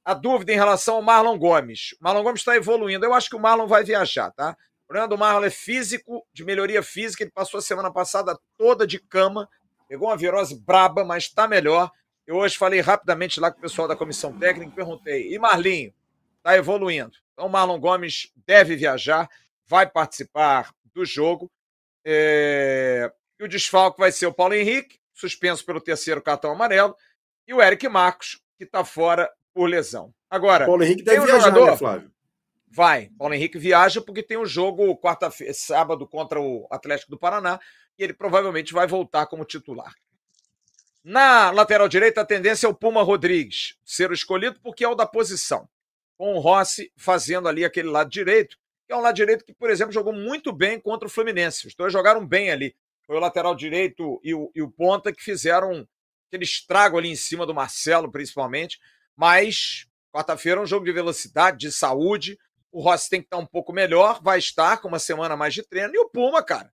A dúvida em relação ao Marlon Gomes. O Marlon Gomes está evoluindo. Eu acho que o Marlon vai viajar, tá? O problema do Marlon é físico, de melhoria física. Ele passou a semana passada toda de cama, pegou uma virose braba, mas está melhor. Eu hoje falei rapidamente lá com o pessoal da comissão técnica perguntei: e Marlinho? Está evoluindo. Então, Marlon Gomes deve viajar, vai participar do jogo. É... E o desfalque vai ser o Paulo Henrique, suspenso pelo terceiro cartão amarelo, e o Eric Marcos, que está fora por lesão. Agora, Paulo Henrique deve um viajar, jogador... né, Flávio? Vai. Paulo Henrique viaja porque tem um jogo quarta-feira, sábado contra o Atlético do Paraná e ele provavelmente vai voltar como titular. Na lateral direita, a tendência é o Puma Rodrigues ser o escolhido porque é o da posição, com o Rossi fazendo ali aquele lado direito, que é um lado direito que, por exemplo, jogou muito bem contra o Fluminense. Os dois jogaram bem ali. Foi o lateral direito e o, e o ponta que fizeram aquele estrago ali em cima do Marcelo, principalmente. Mas quarta-feira é um jogo de velocidade, de saúde. O Rossi tem que estar um pouco melhor, vai estar com uma semana mais de treino. E o Puma, cara,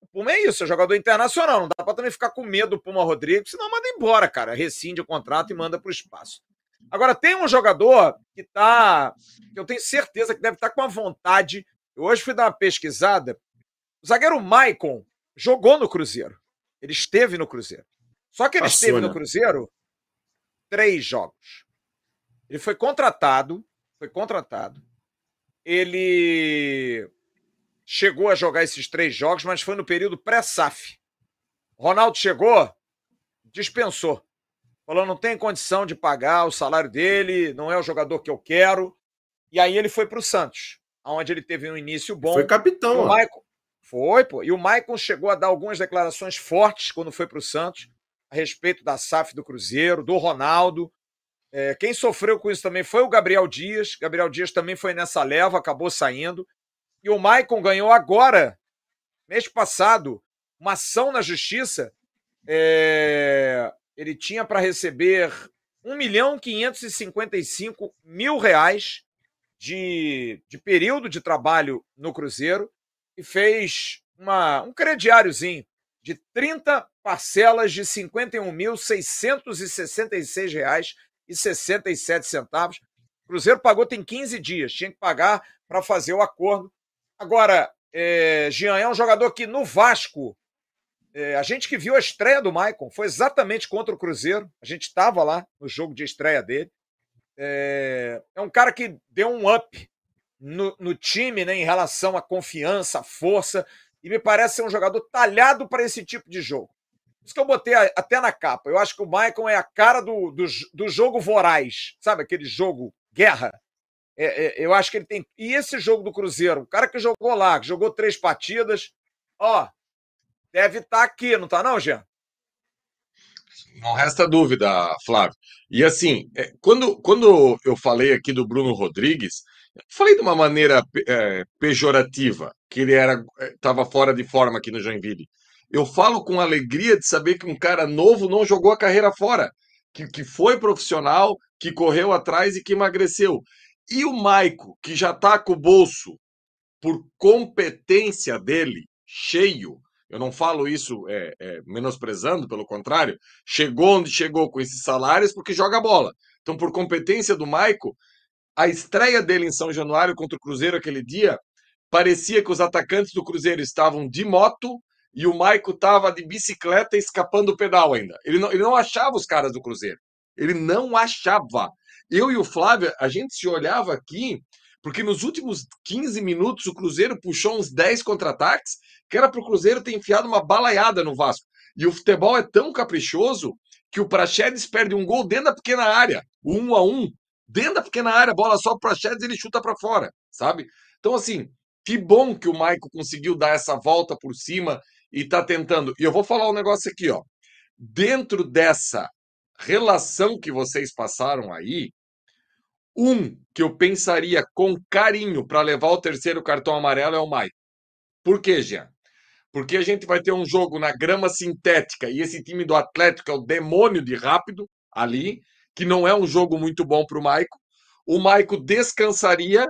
o Puma é isso, é jogador internacional. Não dá para também ficar com medo do Puma Rodrigues, senão manda embora, cara. Rescinde o contrato e manda para o espaço. Agora, tem um jogador que tá. que eu tenho certeza que deve estar com uma vontade. Eu hoje fui dar uma pesquisada. O zagueiro Maicon jogou no Cruzeiro. Ele esteve no Cruzeiro. Só que ele Passou, esteve no Cruzeiro três jogos. Ele foi contratado. Foi contratado. Ele chegou a jogar esses três jogos, mas foi no período pré-SAF. Ronaldo chegou, dispensou. Falou, não tem condição de pagar o salário dele, não é o jogador que eu quero. E aí ele foi para o Santos, onde ele teve um início bom. Foi capitão. O Maicon... Foi, pô. E o Maicon chegou a dar algumas declarações fortes quando foi para o Santos, a respeito da SAF do Cruzeiro, do Ronaldo. É, quem sofreu com isso também foi o Gabriel Dias. Gabriel Dias também foi nessa leva, acabou saindo. E o Maicon ganhou agora, mês passado, uma ação na justiça. É... Ele tinha para receber 1 milhão 555 mil reais de, de período de trabalho no Cruzeiro e fez uma, um crediáriozinho de 30 parcelas de R$ 51.666,67. O Cruzeiro pagou tem 15 dias, tinha que pagar para fazer o acordo. Agora, é, Jean é um jogador que no Vasco, é, a gente que viu a estreia do Maicon foi exatamente contra o Cruzeiro. A gente estava lá no jogo de estreia dele. É, é um cara que deu um up no, no time né, em relação à confiança, à força, e me parece ser um jogador talhado para esse tipo de jogo. Isso que eu botei até na capa. Eu acho que o Maicon é a cara do, do, do jogo voraz, sabe? Aquele jogo guerra. É, é, eu acho que ele tem. E esse jogo do Cruzeiro, o cara que jogou lá, que jogou três partidas, ó, deve estar tá aqui, não tá, não, Jean? Não resta dúvida, Flávio. E assim, é, quando, quando eu falei aqui do Bruno Rodrigues, falei de uma maneira é, pejorativa, que ele era estava é, fora de forma aqui no Joinville. Eu falo com alegria de saber que um cara novo não jogou a carreira fora, que, que foi profissional, que correu atrás e que emagreceu. E o Maico, que já está com o bolso, por competência dele, cheio, eu não falo isso é, é, menosprezando, pelo contrário, chegou onde chegou com esses salários porque joga bola. Então, por competência do Maico, a estreia dele em São Januário contra o Cruzeiro aquele dia, parecia que os atacantes do Cruzeiro estavam de moto e o Maico estava de bicicleta escapando o pedal ainda. Ele não, ele não achava os caras do Cruzeiro. Ele não achava. Eu e o Flávio, a gente se olhava aqui, Porque nos últimos 15 minutos o Cruzeiro puxou uns 10 contra-ataques, que era para o Cruzeiro ter enfiado uma balaiada no Vasco. E o futebol é tão caprichoso que o Praxedes perde um gol dentro da pequena área, o 1 a 1 dentro da pequena área, bola só para Praxedes ele chuta para fora, sabe? Então, assim, que bom que o Maico conseguiu dar essa volta por cima e está tentando. E eu vou falar um negócio aqui, ó. Dentro dessa relação que vocês passaram aí, um que eu pensaria com carinho para levar o terceiro cartão amarelo é o Maico. Por quê, Jean? Porque a gente vai ter um jogo na grama sintética e esse time do Atlético é o demônio de rápido ali, que não é um jogo muito bom para o Maico. O Maico descansaria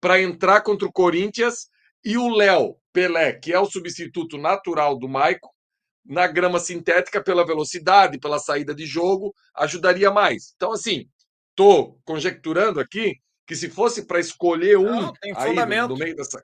para entrar contra o Corinthians e o Léo Pelé, que é o substituto natural do Maico, na grama sintética pela velocidade, pela saída de jogo, ajudaria mais. Então, assim, tô conjecturando aqui que se fosse para escolher um Não, aí no, no, meio dessa.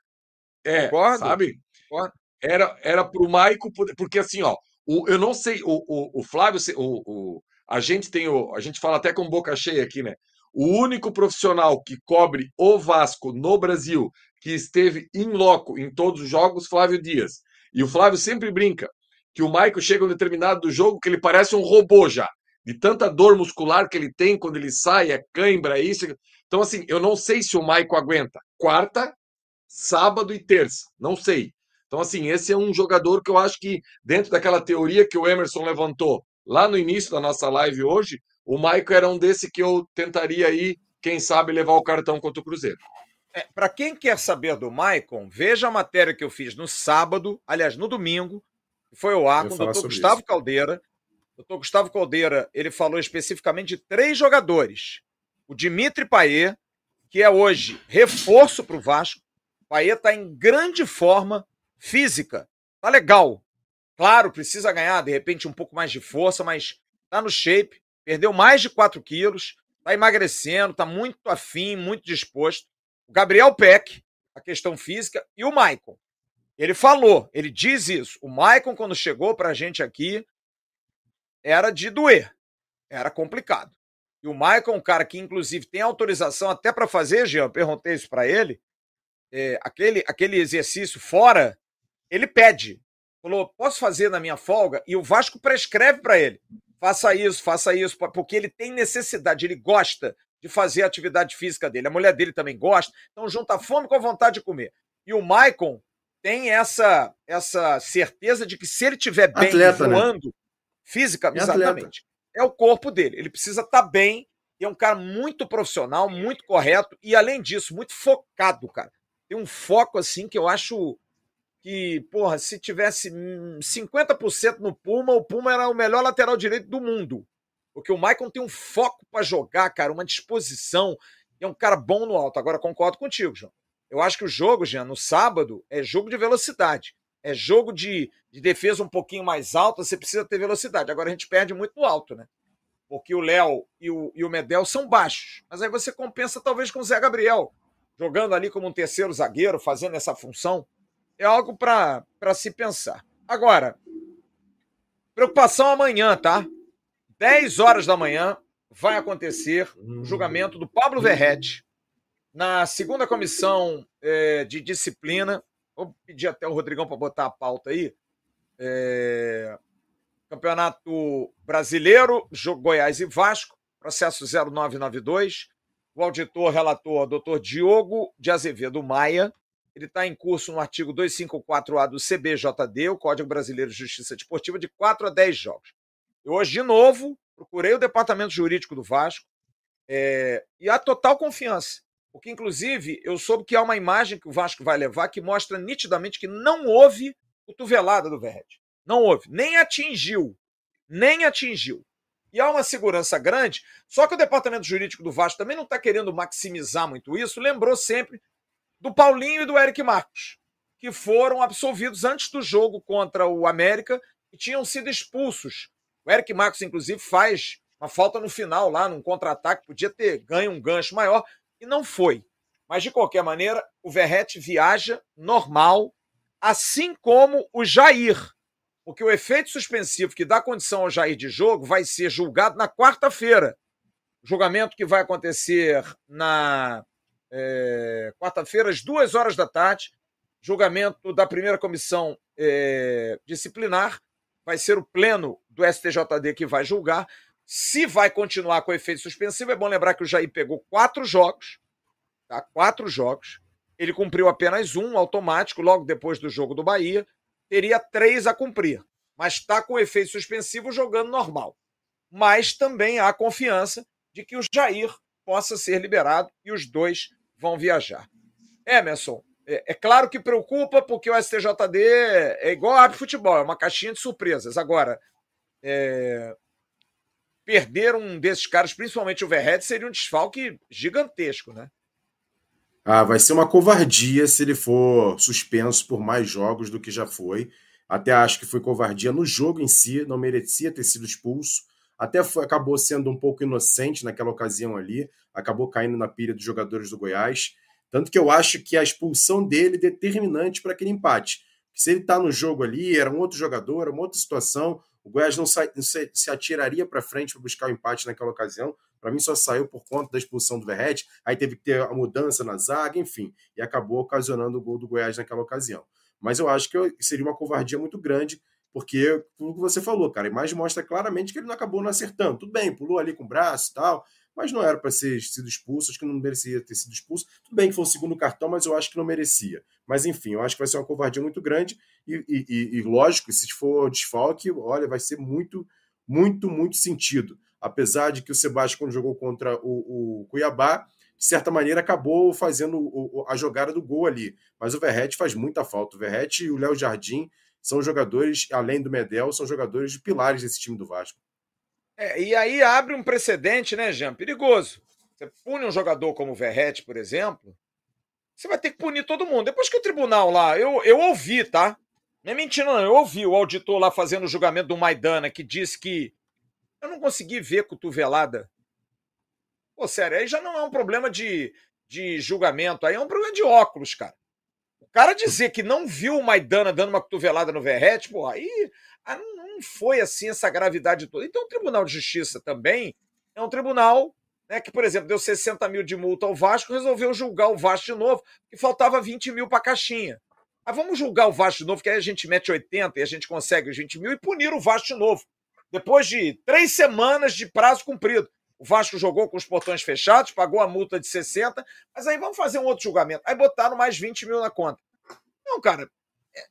É, Concordo. sabe? Concordo. Era, era para o Maico, porque assim, ó, o, eu não sei, o, o, o Flávio, o, o, a gente tem o. A gente fala até com boca cheia aqui, né? O único profissional que cobre o Vasco no Brasil, que esteve em loco em todos os jogos, Flávio Dias. E o Flávio sempre brinca que o Maico chega um determinado do jogo que ele parece um robô já de tanta dor muscular que ele tem quando ele sai, é cãibra, é isso. Então, assim, eu não sei se o Maico aguenta quarta, sábado e terça. Não sei. Então, assim, esse é um jogador que eu acho que, dentro daquela teoria que o Emerson levantou lá no início da nossa live hoje, o Maico era um desse que eu tentaria aí, quem sabe, levar o cartão contra o Cruzeiro. É, Para quem quer saber do Maicon, veja a matéria que eu fiz no sábado, aliás, no domingo, que foi o ar com o doutor Gustavo isso. Caldeira, doutor Gustavo Caldeira, ele falou especificamente de três jogadores. O Dimitri Payet, que é hoje reforço para o Vasco. Payet está em grande forma física. Tá legal. Claro, precisa ganhar, de repente, um pouco mais de força, mas tá no shape. Perdeu mais de 4 quilos. Tá emagrecendo, tá muito afim, muito disposto. O Gabriel Peck, a questão física, e o Maicon. Ele falou, ele diz isso. O Maicon, quando chegou para a gente aqui, era de doer. Era complicado. E o Michael, um cara que inclusive tem autorização até para fazer, Jean, perguntei isso para ele, é, aquele, aquele exercício fora, ele pede. Falou, posso fazer na minha folga? E o Vasco prescreve para ele. Faça isso, faça isso, porque ele tem necessidade, ele gosta de fazer a atividade física dele. A mulher dele também gosta, então junta a fome com a vontade de comer. E o Maicon tem essa essa certeza de que se ele estiver bem Atleta, né? voando, né? Física, é exatamente. É o corpo dele. Ele precisa estar tá bem. E é um cara muito profissional, muito correto. E, além disso, muito focado, cara. Tem um foco, assim, que eu acho que, porra, se tivesse 50% no Puma, o Puma era o melhor lateral direito do mundo. Porque o Maicon tem um foco para jogar, cara, uma disposição. E é um cara bom no alto. Agora, concordo contigo, João. Eu acho que o jogo, Jean, no sábado, é jogo de velocidade. É jogo de, de defesa um pouquinho mais alta, você precisa ter velocidade. Agora a gente perde muito no alto, né? Porque o Léo e o, e o Medel são baixos. Mas aí você compensa talvez com o Zé Gabriel, jogando ali como um terceiro zagueiro, fazendo essa função. É algo para se pensar. Agora, preocupação amanhã, tá? 10 horas da manhã vai acontecer o julgamento do Pablo Verrete na segunda comissão é, de disciplina Vou pedir até o Rodrigão para botar a pauta aí. É... Campeonato Brasileiro, jogo Goiás e Vasco, processo 0992. O auditor relator, doutor Diogo de Azevedo Maia. Ele está em curso no artigo 254A do CBJD, o Código Brasileiro de Justiça Desportiva, de 4 a 10 jogos. E hoje, de novo, procurei o departamento jurídico do Vasco é... e há total confiança porque, inclusive, eu soube que há uma imagem que o Vasco vai levar que mostra nitidamente que não houve cotovelada do Verret. Não houve. Nem atingiu. Nem atingiu. E há uma segurança grande, só que o departamento jurídico do Vasco também não está querendo maximizar muito isso, lembrou sempre do Paulinho e do Eric Marcos, que foram absolvidos antes do jogo contra o América e tinham sido expulsos. O Eric Marcos, inclusive, faz uma falta no final lá, num contra-ataque, podia ter ganho um gancho maior, e não foi. Mas, de qualquer maneira, o Verrete viaja normal, assim como o Jair. Porque o efeito suspensivo que dá condição ao Jair de jogo vai ser julgado na quarta-feira. Julgamento que vai acontecer na é, quarta-feira, às duas horas da tarde, julgamento da primeira comissão é, disciplinar. Vai ser o pleno do STJD que vai julgar. Se vai continuar com efeito suspensivo, é bom lembrar que o Jair pegou quatro jogos, tá? quatro jogos. Ele cumpriu apenas um automático logo depois do jogo do Bahia. Teria três a cumprir, mas está com efeito suspensivo jogando normal. Mas também há confiança de que o Jair possa ser liberado e os dois vão viajar. Emerson, é, é claro que preocupa porque o STJD é igual a futebol, é uma caixinha de surpresas. Agora, é, perder um desses caras, principalmente o Verret, seria um desfalque gigantesco, né? Ah, vai ser uma covardia se ele for suspenso por mais jogos do que já foi. Até acho que foi covardia no jogo em si, não merecia ter sido expulso. Até foi, acabou sendo um pouco inocente naquela ocasião ali, acabou caindo na pilha dos jogadores do Goiás. Tanto que eu acho que a expulsão dele é determinante para aquele empate. Se ele está no jogo ali, era um outro jogador, uma outra situação, o Goiás não, se, se, atiraria para frente para buscar o empate naquela ocasião. Para mim, só saiu por conta da expulsão do Verret. Aí teve que ter a mudança na zaga, enfim. E acabou ocasionando o gol do Goiás naquela ocasião. Mas eu acho que seria uma covardia muito grande, porque, como você falou, cara, a imagem mostra claramente que ele não acabou não acertando. Tudo bem, pulou ali com o braço e tal, mas não era para ser sido expulso, acho que não merecia ter sido expulso. Tudo bem que foi o segundo cartão, mas eu acho que não merecia. Mas enfim, eu acho que vai ser uma covardia muito grande e, e, e lógico, se for desfalque, olha, vai ser muito, muito, muito sentido. Apesar de que o Sebastião, quando jogou contra o, o Cuiabá, de certa maneira acabou fazendo a jogada do gol ali. Mas o Verrete faz muita falta. O Verrete e o Léo Jardim são jogadores, além do Medel, são jogadores de pilares desse time do Vasco. É, e aí abre um precedente, né, Jean? Perigoso. Você pune um jogador como o Verrete, por exemplo, você vai ter que punir todo mundo. Depois que o tribunal lá, eu, eu ouvi, tá? Não é mentira, não. Eu ouvi o auditor lá fazendo o julgamento do Maidana, que disse que eu não consegui ver cotovelada. Pô, sério, aí já não é um problema de, de julgamento, aí é um problema de óculos, cara. O cara dizer que não viu o Maidana dando uma cotovelada no Verrete, pô, aí, aí não, foi assim essa gravidade toda. Então o Tribunal de Justiça também é um tribunal né, que, por exemplo, deu 60 mil de multa ao Vasco, resolveu julgar o Vasco de novo, e faltava 20 mil para a caixinha. Ah, vamos julgar o Vasco de novo, que aí a gente mete 80 e a gente consegue os 20 mil e punir o Vasco de novo. Depois de três semanas de prazo cumprido. O Vasco jogou com os portões fechados, pagou a multa de 60, mas aí vamos fazer um outro julgamento. Aí botaram mais 20 mil na conta. Não, cara,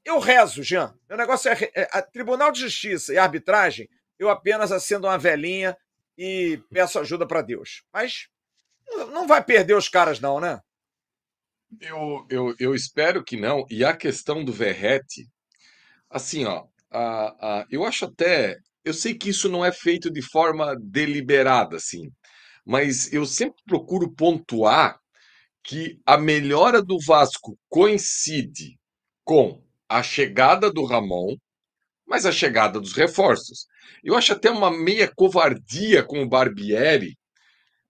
eu rezo, Jean. Meu negócio é, é Tribunal de Justiça e arbitragem, eu apenas acendo uma velhinha e peço ajuda para Deus. Mas não vai perder os caras, não, né? Eu, eu, eu espero que não. E a questão do Verrete, assim, ó, a, a, eu acho até. Eu sei que isso não é feito de forma deliberada, assim, mas eu sempre procuro pontuar que a melhora do Vasco coincide com a chegada do Ramon, mas a chegada dos reforços. Eu acho até uma meia covardia com o Barbieri,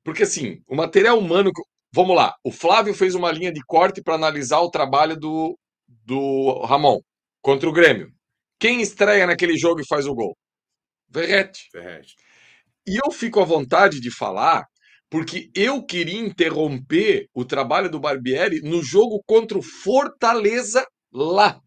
porque assim, o material humano. Vamos lá, o Flávio fez uma linha de corte para analisar o trabalho do, do Ramon contra o Grêmio. Quem estreia naquele jogo e faz o gol? Verrete. Verrete. E eu fico à vontade de falar porque eu queria interromper o trabalho do Barbieri no jogo contra o Fortaleza lá.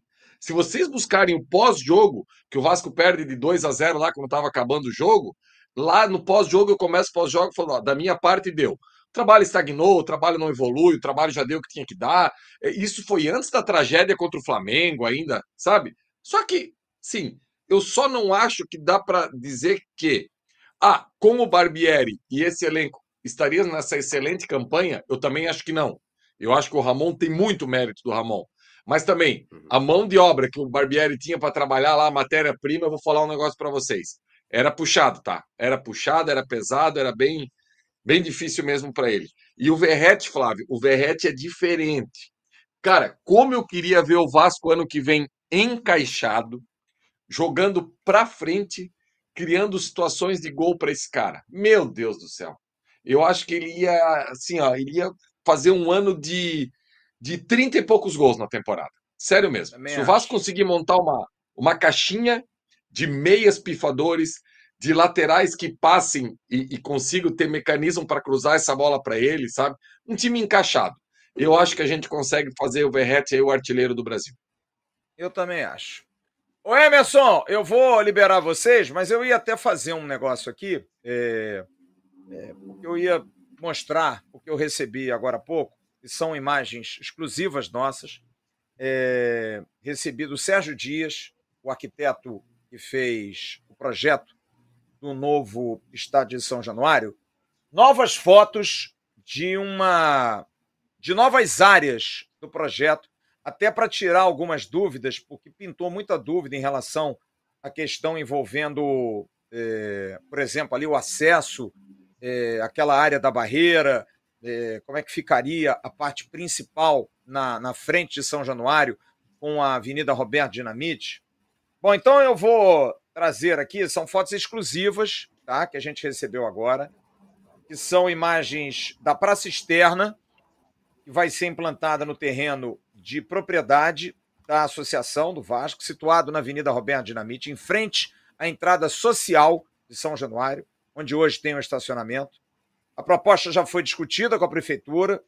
Se vocês buscarem o pós-jogo, que o Vasco perde de 2 a 0 lá quando estava acabando o jogo, lá no pós-jogo eu começo pós-jogo falando, ó, da minha parte deu. O trabalho estagnou, o trabalho não evolui, o trabalho já deu o que tinha que dar. É, isso foi antes da tragédia contra o Flamengo ainda, sabe? Só que, sim, eu só não acho que dá para dizer que, ah, com o Barbieri e esse elenco estaria nessa excelente campanha? Eu também acho que não. Eu acho que o Ramon tem muito mérito do Ramon. Mas também, uhum. a mão de obra que o Barbieri tinha para trabalhar lá, a matéria-prima, eu vou falar um negócio para vocês. Era puxado, tá? Era puxado, era pesado, era bem, bem difícil mesmo para ele. E o Verrete, Flávio, o Verrete é diferente. Cara, como eu queria ver o Vasco ano que vem encaixado, jogando para frente, criando situações de gol para esse cara. Meu Deus do céu. Eu acho que ele ia, assim, ó, ele ia fazer um ano de de 30 e poucos gols na temporada. Sério mesmo. Também Se o Vasco conseguir montar uma, uma caixinha de meias pifadores, de laterais que passem e, e consigam ter mecanismo para cruzar essa bola para ele, sabe? Um time encaixado. eu acho que a gente consegue fazer o Verrete aí o artilheiro do Brasil. Eu também acho. Ô Emerson, eu vou liberar vocês, mas eu ia até fazer um negócio aqui, é, é, eu ia mostrar o que eu recebi agora há pouco, que são imagens exclusivas nossas. É, recebi do Sérgio Dias, o arquiteto que fez o projeto do novo estádio de São Januário, novas fotos de uma de novas áreas do projeto, até para tirar algumas dúvidas, porque pintou muita dúvida em relação à questão envolvendo, é, por exemplo, ali o acesso é, àquela área da barreira, é, como é que ficaria a parte principal na, na frente de São Januário com a Avenida Roberto Dinamite. Bom, então eu vou trazer aqui, são fotos exclusivas, tá? Que a gente recebeu agora, que são imagens da praça externa, que vai ser implantada no terreno de propriedade da Associação do Vasco, situado na Avenida Roberto Dinamite, em frente à entrada social de São Januário, onde hoje tem um estacionamento. A proposta já foi discutida com a prefeitura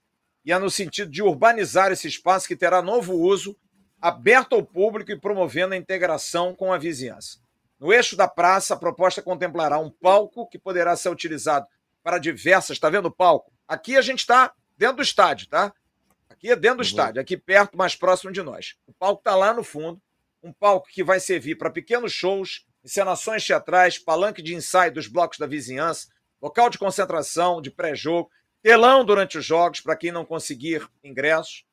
e é no sentido de urbanizar esse espaço que terá novo uso aberto ao público e promovendo a integração com a vizinhança. No eixo da praça, a proposta contemplará um palco que poderá ser utilizado para diversas. Está vendo o palco? Aqui a gente está dentro do estádio, tá? Aqui é dentro do uhum. estádio, aqui perto, mais próximo de nós. O palco está lá no fundo, um palco que vai servir para pequenos shows, encenações teatrais, palanque de ensaio dos blocos da vizinhança, local de concentração, de pré-jogo, telão durante os jogos para quem não conseguir ingressos,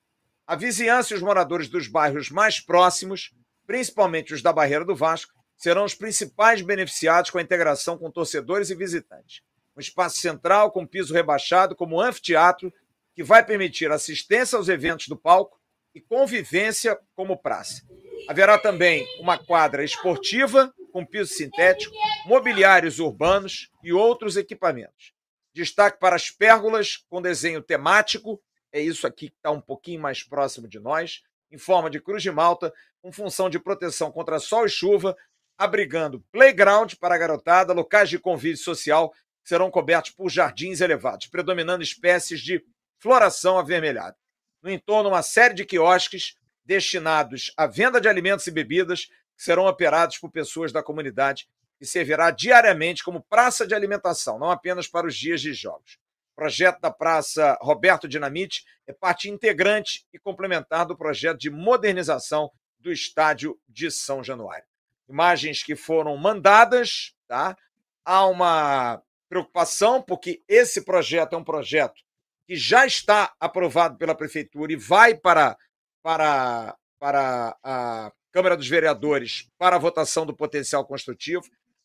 a vizinhança e os moradores dos bairros mais próximos, principalmente os da Barreira do Vasco, serão os principais beneficiados com a integração com torcedores e visitantes. Um espaço central com piso rebaixado como anfiteatro que vai permitir assistência aos eventos do palco e convivência como praça. Haverá também uma quadra esportiva com piso sintético, mobiliários urbanos e outros equipamentos. Destaque para as pérgolas com desenho temático é isso aqui que está um pouquinho mais próximo de nós, em forma de cruz de malta, com função de proteção contra sol e chuva, abrigando playground para a garotada, locais de convívio social serão cobertos por jardins elevados, predominando espécies de floração avermelhada. No entorno, uma série de quiosques destinados à venda de alimentos e bebidas que serão operados por pessoas da comunidade e servirá diariamente como praça de alimentação, não apenas para os dias de jogos projeto da Praça Roberto Dinamite é parte integrante e complementar do projeto de modernização do estádio de São Januário. Imagens que foram mandadas, tá? Há uma preocupação, porque esse projeto é um projeto que já está aprovado pela Prefeitura e vai para, para, para a Câmara dos Vereadores para a votação do potencial construtivo.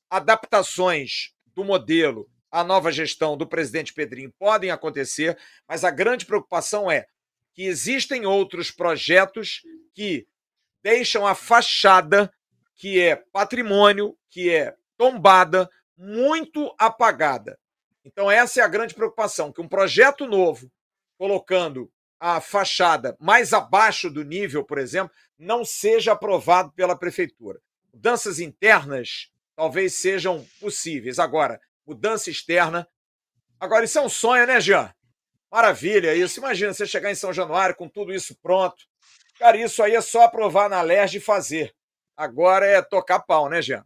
Adaptações do modelo a nova gestão do presidente Pedrinho podem acontecer, mas a grande preocupação é que existem outros projetos que deixam a fachada, que é patrimônio, que é tombada, muito apagada. Então, essa é a grande preocupação: que um projeto novo, colocando a fachada mais abaixo do nível, por exemplo, não seja aprovado pela prefeitura. Mudanças internas talvez sejam possíveis. Agora, mudança externa. Agora, isso é um sonho, né, Jean? Maravilha isso. Imagina você chegar em São Januário com tudo isso pronto. Cara, isso aí é só aprovar na LERJ e fazer. Agora é tocar pau, né, Jean?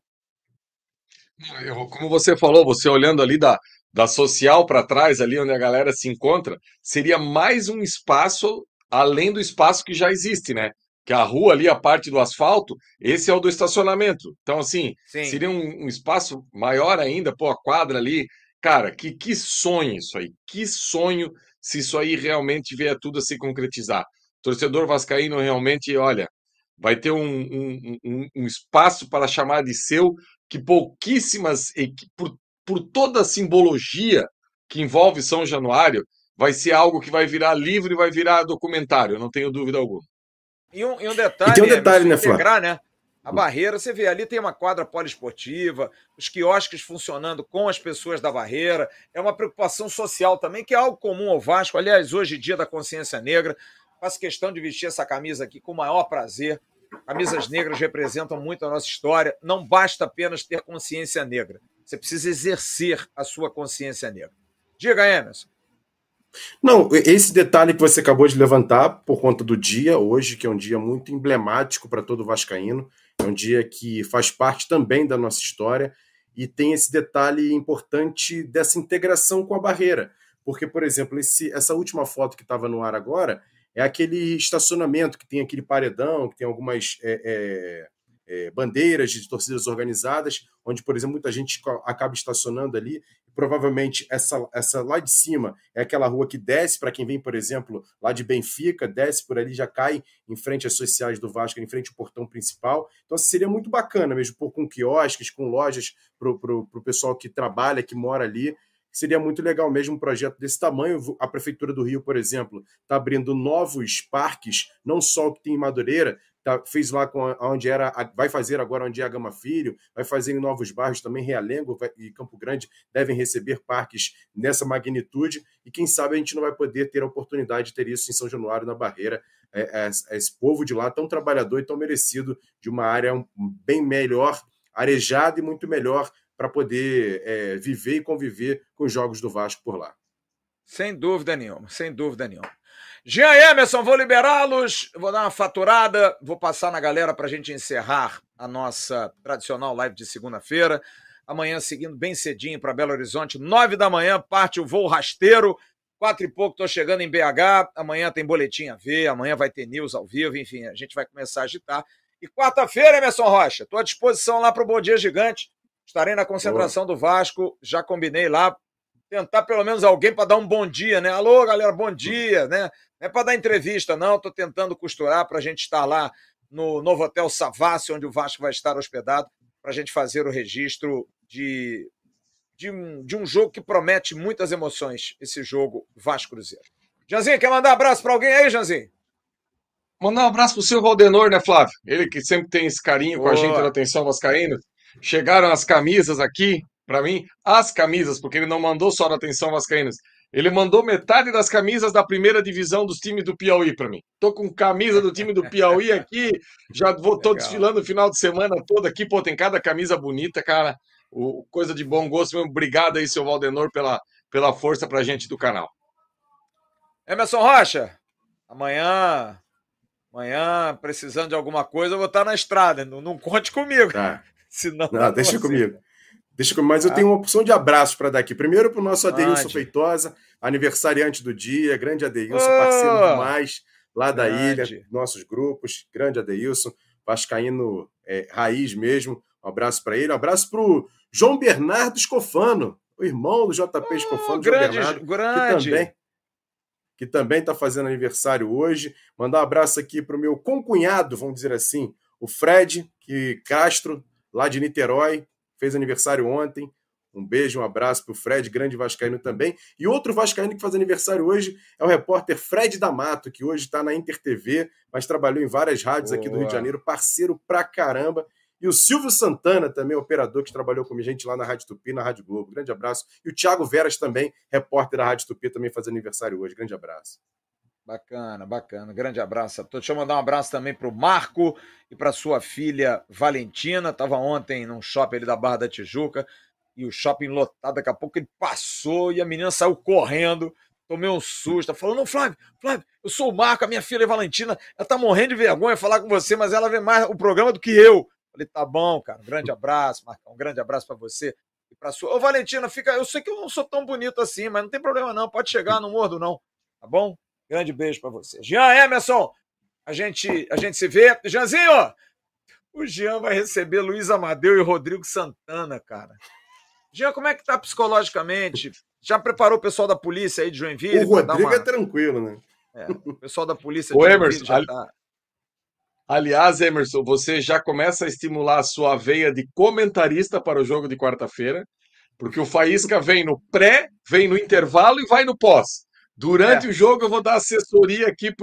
Como você falou, você olhando ali da, da social para trás, ali onde a galera se encontra, seria mais um espaço além do espaço que já existe, né? que a rua ali, a parte do asfalto, esse é o do estacionamento. Então, assim, Sim. seria um, um, espaço maior ainda, pô, a quadra ali. Cara, que, que sonho isso aí, que sonho se isso aí realmente vier tudo a se concretizar. torcedor vascaíno realmente, olha, vai ter um, um, um, espaço para chamar de seu que pouquíssimas, por, por toda a simbologia que envolve São Januário, vai ser algo que vai virar livro e vai virar documentário, não tenho dúvida alguma. E um, e um detalhe, e tem um detalhe, né, integrar, né? A barreira, você vê ali tem uma quadra poliesportiva, os quiosques funcionando com as pessoas da barreira. É uma preocupação social também, que é algo comum ao Vasco. Aliás, hoje, dia da consciência negra, faço questão de vestir essa camisa aqui com o maior prazer. Camisas negras representam muito a nossa história. Não basta apenas ter consciência negra. Você precisa exercer a sua consciência negra. Diga, Emerson. Não, esse detalhe que você acabou de levantar por conta do dia hoje, que é um dia muito emblemático para todo vascaíno, é um dia que faz parte também da nossa história e tem esse detalhe importante dessa integração com a barreira. Porque, por exemplo, esse, essa última foto que estava no ar agora é aquele estacionamento que tem aquele paredão, que tem algumas é, é, é, bandeiras de torcidas organizadas, onde, por exemplo, muita gente acaba estacionando ali. Provavelmente essa, essa lá de cima é aquela rua que desce para quem vem, por exemplo, lá de Benfica, desce por ali, já cai em frente às sociais do Vasco, em frente ao portão principal. Então assim, seria muito bacana mesmo, por, com quiosques, com lojas para o pessoal que trabalha, que mora ali seria muito legal mesmo um projeto desse tamanho. A Prefeitura do Rio, por exemplo, está abrindo novos parques, não só o que tem em Madureira, tá, fez lá com onde era, vai fazer agora onde é a Gama Filho, vai fazer em novos bairros também, Realengo e Campo Grande devem receber parques nessa magnitude, e quem sabe a gente não vai poder ter a oportunidade de ter isso em São Januário, na Barreira, é, é, é esse povo de lá tão trabalhador e tão merecido de uma área bem melhor, arejada e muito melhor para poder é, viver e conviver com os jogos do Vasco por lá. Sem dúvida nenhuma, sem dúvida nenhuma. Jean Emerson, vou liberá-los, vou dar uma faturada, vou passar na galera para a gente encerrar a nossa tradicional live de segunda-feira. Amanhã, seguindo bem cedinho para Belo Horizonte, nove da manhã, parte o voo rasteiro. Quatro e pouco, estou chegando em BH. Amanhã tem boletim a ver, amanhã vai ter news ao vivo, enfim, a gente vai começar a agitar. E quarta-feira, Emerson Rocha, estou à disposição lá para o Bom Dia Gigante. Estarei na concentração Boa. do Vasco, já combinei lá, tentar pelo menos alguém para dar um bom dia, né? Alô, galera, bom dia, né? Não é para dar entrevista, não. Estou tentando costurar para a gente estar lá no novo Hotel Savassi, onde o Vasco vai estar hospedado, para a gente fazer o registro de, de, um, de um jogo que promete muitas emoções, esse jogo Vasco Cruzeiro. Janzinho, quer mandar um abraço para alguém aí, Janzinho? Mandar um abraço pro seu Valdenor, né, Flávio? Ele que sempre tem esse carinho Boa. com a gente na Atenção Vascaína. Chegaram as camisas aqui, para mim, as camisas, porque ele não mandou só na Atenção Vascaínas. Ele mandou metade das camisas da primeira divisão dos times do Piauí para mim. Tô com camisa do time do Piauí aqui, já vou tô desfilando o final de semana todo aqui, pô, tem cada camisa bonita, cara. O, coisa de bom gosto mesmo. Obrigado aí, seu Valdenor, pela, pela força pra gente do canal. Emerson Rocha, amanhã, amanhã, precisando de alguma coisa, eu vou estar na estrada. Não, não conte comigo. Tá. *laughs* Senão não, deixa comigo. Deixa comigo. Mas eu tenho uma opção de abraços para dar aqui. Primeiro para o nosso Adeilson Feitosa, aniversariante do dia, grande Adeilson, oh, parceiro demais lá da grande. ilha, nossos grupos, grande Adeilson, vascaíno é, raiz mesmo. Um abraço para ele. Um abraço para o João Bernardo Escofano, o irmão do JP oh, Escofano, grande, João Bernardo, grande. que também que também está fazendo aniversário hoje. Mandar um abraço aqui para o meu concunhado, vamos dizer assim, o Fred que Castro, lá de Niterói, fez aniversário ontem. Um beijo, um abraço para o Fred, grande Vascaíno também. E outro Vascaíno que faz aniversário hoje é o repórter Fred D'Amato, que hoje está na Inter TV, mas trabalhou em várias rádios Boa. aqui do Rio de Janeiro, parceiro pra caramba. E o Silvio Santana, também operador que trabalhou com a gente lá na Rádio Tupi, na Rádio Globo. Grande abraço. E o Thiago Veras também, repórter da Rádio Tupi, também faz aniversário hoje. Grande abraço. Bacana, bacana. Grande abraço a todos. Deixa eu mandar um abraço também para o Marco e para sua filha Valentina. Estava ontem num shopping ali da Barra da Tijuca e o shopping lotado. Daqui a pouco ele passou e a menina saiu correndo. Tomei um susto. Falou: Não, Flávio, Flávio, eu sou o Marco, a minha filha Valentina. Ela tá morrendo de vergonha falar com você, mas ela vê mais o programa do que eu. Falei: Tá bom, cara. Um grande abraço, Marcão. Um grande abraço para você e para sua. Ô, Valentina, fica. Eu sei que eu não sou tão bonito assim, mas não tem problema não. Pode chegar, não mordo não. Tá bom? Grande beijo para você. Jean Emerson, a gente, a gente se vê. Jeanzinho, o Jean vai receber Luiz Amadeu e Rodrigo Santana, cara. Jean, como é que tá psicologicamente? Já preparou o pessoal da polícia aí de Joinville? O Rodrigo uma... é tranquilo, né? É, o pessoal da polícia de o Emerson, já ali... tá... Aliás, Emerson, você já começa a estimular a sua veia de comentarista para o jogo de quarta-feira, porque o Faísca vem no pré, vem no intervalo e vai no pós. Durante é. o jogo eu vou dar assessoria aqui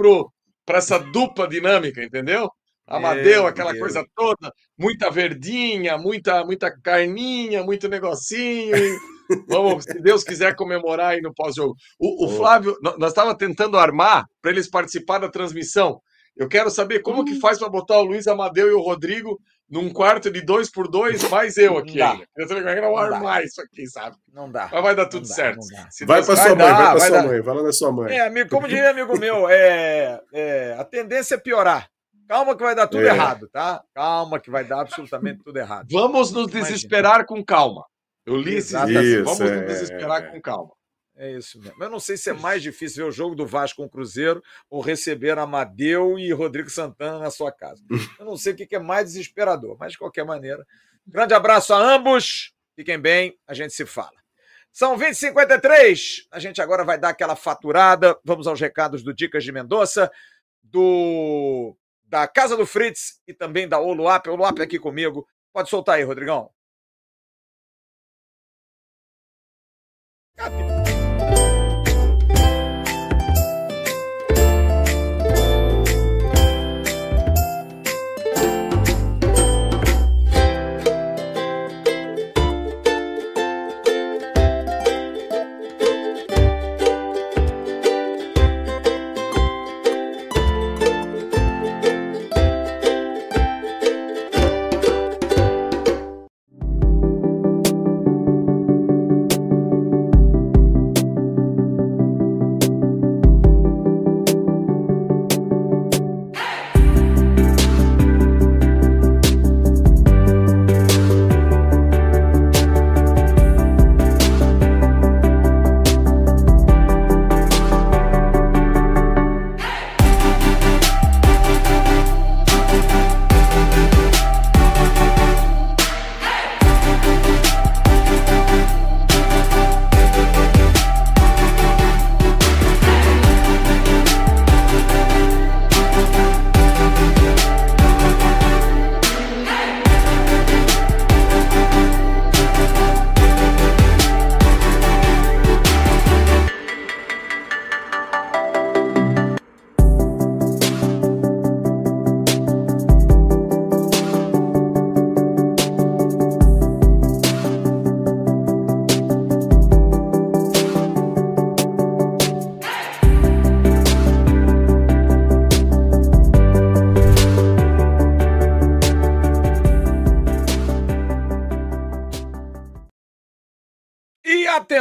para essa dupla dinâmica, entendeu? Amadeu, aquela Deus. coisa toda, muita verdinha, muita muita carninha, muito negocinho. *laughs* Vamos, se Deus quiser comemorar aí no pós-jogo. O, o Flávio, nós estávamos tentando armar para eles participar da transmissão. Eu quero saber como que hum. faz para botar o Luiz Amadeu e o Rodrigo num quarto de dois por dois, mais eu aqui não ainda. Eu tô não armar isso aqui, sabe? Não dá. Mas vai dar tudo dá, certo. Vai para sua mãe, vai para sua dar. mãe, fala da sua mãe. É, amigo, como diria amigo meu, é, é, a tendência é piorar. Calma que vai dar tudo é. errado, tá? Calma que vai dar absolutamente tudo errado. Vamos nos desesperar Imagina. com calma. Eu li esses. Vamos nos é, desesperar é. com calma. É isso mesmo. Eu não sei se é mais difícil ver o jogo do Vasco com o Cruzeiro ou receber Amadeu e Rodrigo Santana na sua casa. Eu não sei o que é mais desesperador, mas de qualquer maneira. Grande abraço a ambos. Fiquem bem, a gente se fala. São 20h53. A gente agora vai dar aquela faturada. Vamos aos recados do Dicas de Mendonça, do da Casa do Fritz e também da Oluap. Oluap aqui comigo. Pode soltar aí, Rodrigão. Cadê?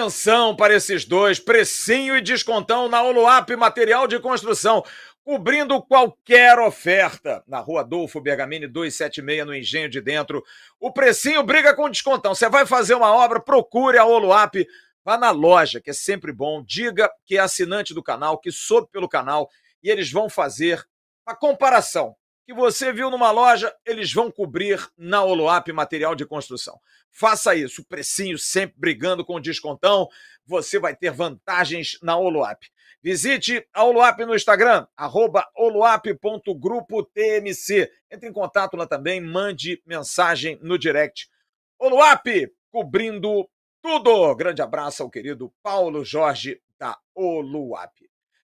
Atenção para esses dois, precinho e descontão na Oluap Material de Construção, cobrindo qualquer oferta. Na rua Adolfo Bergamini 276, no Engenho de Dentro. O precinho briga com descontão. Você vai fazer uma obra, procure a Oluap, vá na loja, que é sempre bom. Diga que é assinante do canal, que soube pelo canal, e eles vão fazer a comparação que você viu numa loja, eles vão cobrir na Oloap Material de Construção. Faça isso, precinho sempre brigando com o descontão, você vai ter vantagens na Oloap. Visite a Oloap no Instagram, arroba oloap.grupotmc. Entre em contato lá também, mande mensagem no direct. Oloap, cobrindo tudo. Grande abraço ao querido Paulo Jorge da Oluap.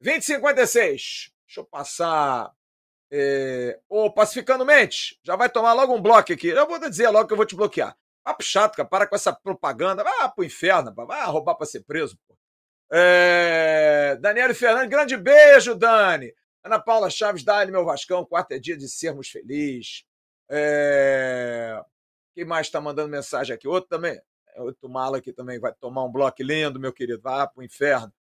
2056. Deixa eu passar é... Ô, Pacificando Mente, já vai tomar logo um bloco aqui. Eu vou dizer logo que eu vou te bloquear. Papo chato, cara. Para com essa propaganda. Vai pro inferno, vai roubar pra ser preso. Pô. É... Daniele Fernandes, grande beijo, Dani. Ana Paula Chaves, dá meu Vascão. Quarto é dia de sermos felizes. É... Quem mais está mandando mensagem aqui? Outro também. É, outro mala aqui também vai tomar um bloco lindo, meu querido. Vai pro inferno.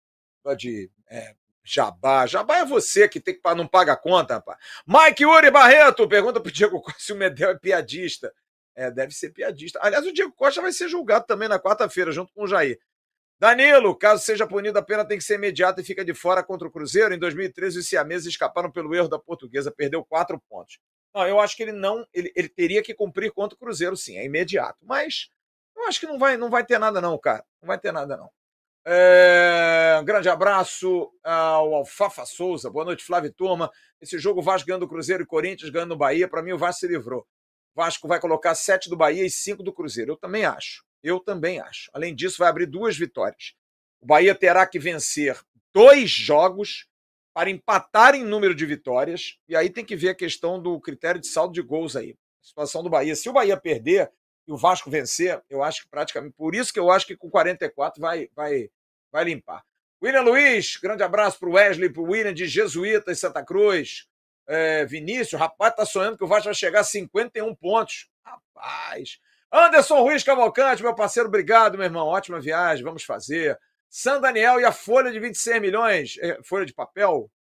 Pode é, Jabá. Jabá é você que tem que não paga a conta, rapaz. Mike Uri Barreto pergunta pro Diego *laughs* Costa se o Medel é piadista. É, deve ser piadista. Aliás, o Diego Costa vai ser julgado também na quarta-feira, junto com o Jair. Danilo, caso seja punido, a pena tem que ser imediata e fica de fora contra o Cruzeiro. Em 2013, os siameses escaparam pelo erro da portuguesa, perdeu quatro pontos. Não, eu acho que ele não. Ele, ele teria que cumprir contra o Cruzeiro, sim, é imediato. Mas eu acho que não vai, não vai ter nada, não, cara. Não vai ter nada, não. É, um grande abraço ao Alfafa Souza. Boa noite, Flávio Turma. Esse jogo Vasco ganhando o Cruzeiro e Corinthians ganhando o Bahia. Para mim, o Vasco se livrou. Vasco vai colocar sete do Bahia e cinco do Cruzeiro. Eu também acho. Eu também acho. Além disso, vai abrir duas vitórias. O Bahia terá que vencer dois jogos para empatar em número de vitórias. E aí tem que ver a questão do critério de saldo de gols aí. A situação do Bahia. Se o Bahia perder, e o Vasco vencer, eu acho que praticamente. Por isso que eu acho que com 44 vai, vai, vai limpar. William Luiz, grande abraço para o Wesley, para o William de Jesuítas Santa Cruz. É, Vinícius, rapaz, tá sonhando que o Vasco vai chegar a 51 pontos. Rapaz. Anderson Ruiz Cavalcante, meu parceiro, obrigado, meu irmão. Ótima viagem, vamos fazer. San Daniel e a folha de 26 milhões. É, folha de papel?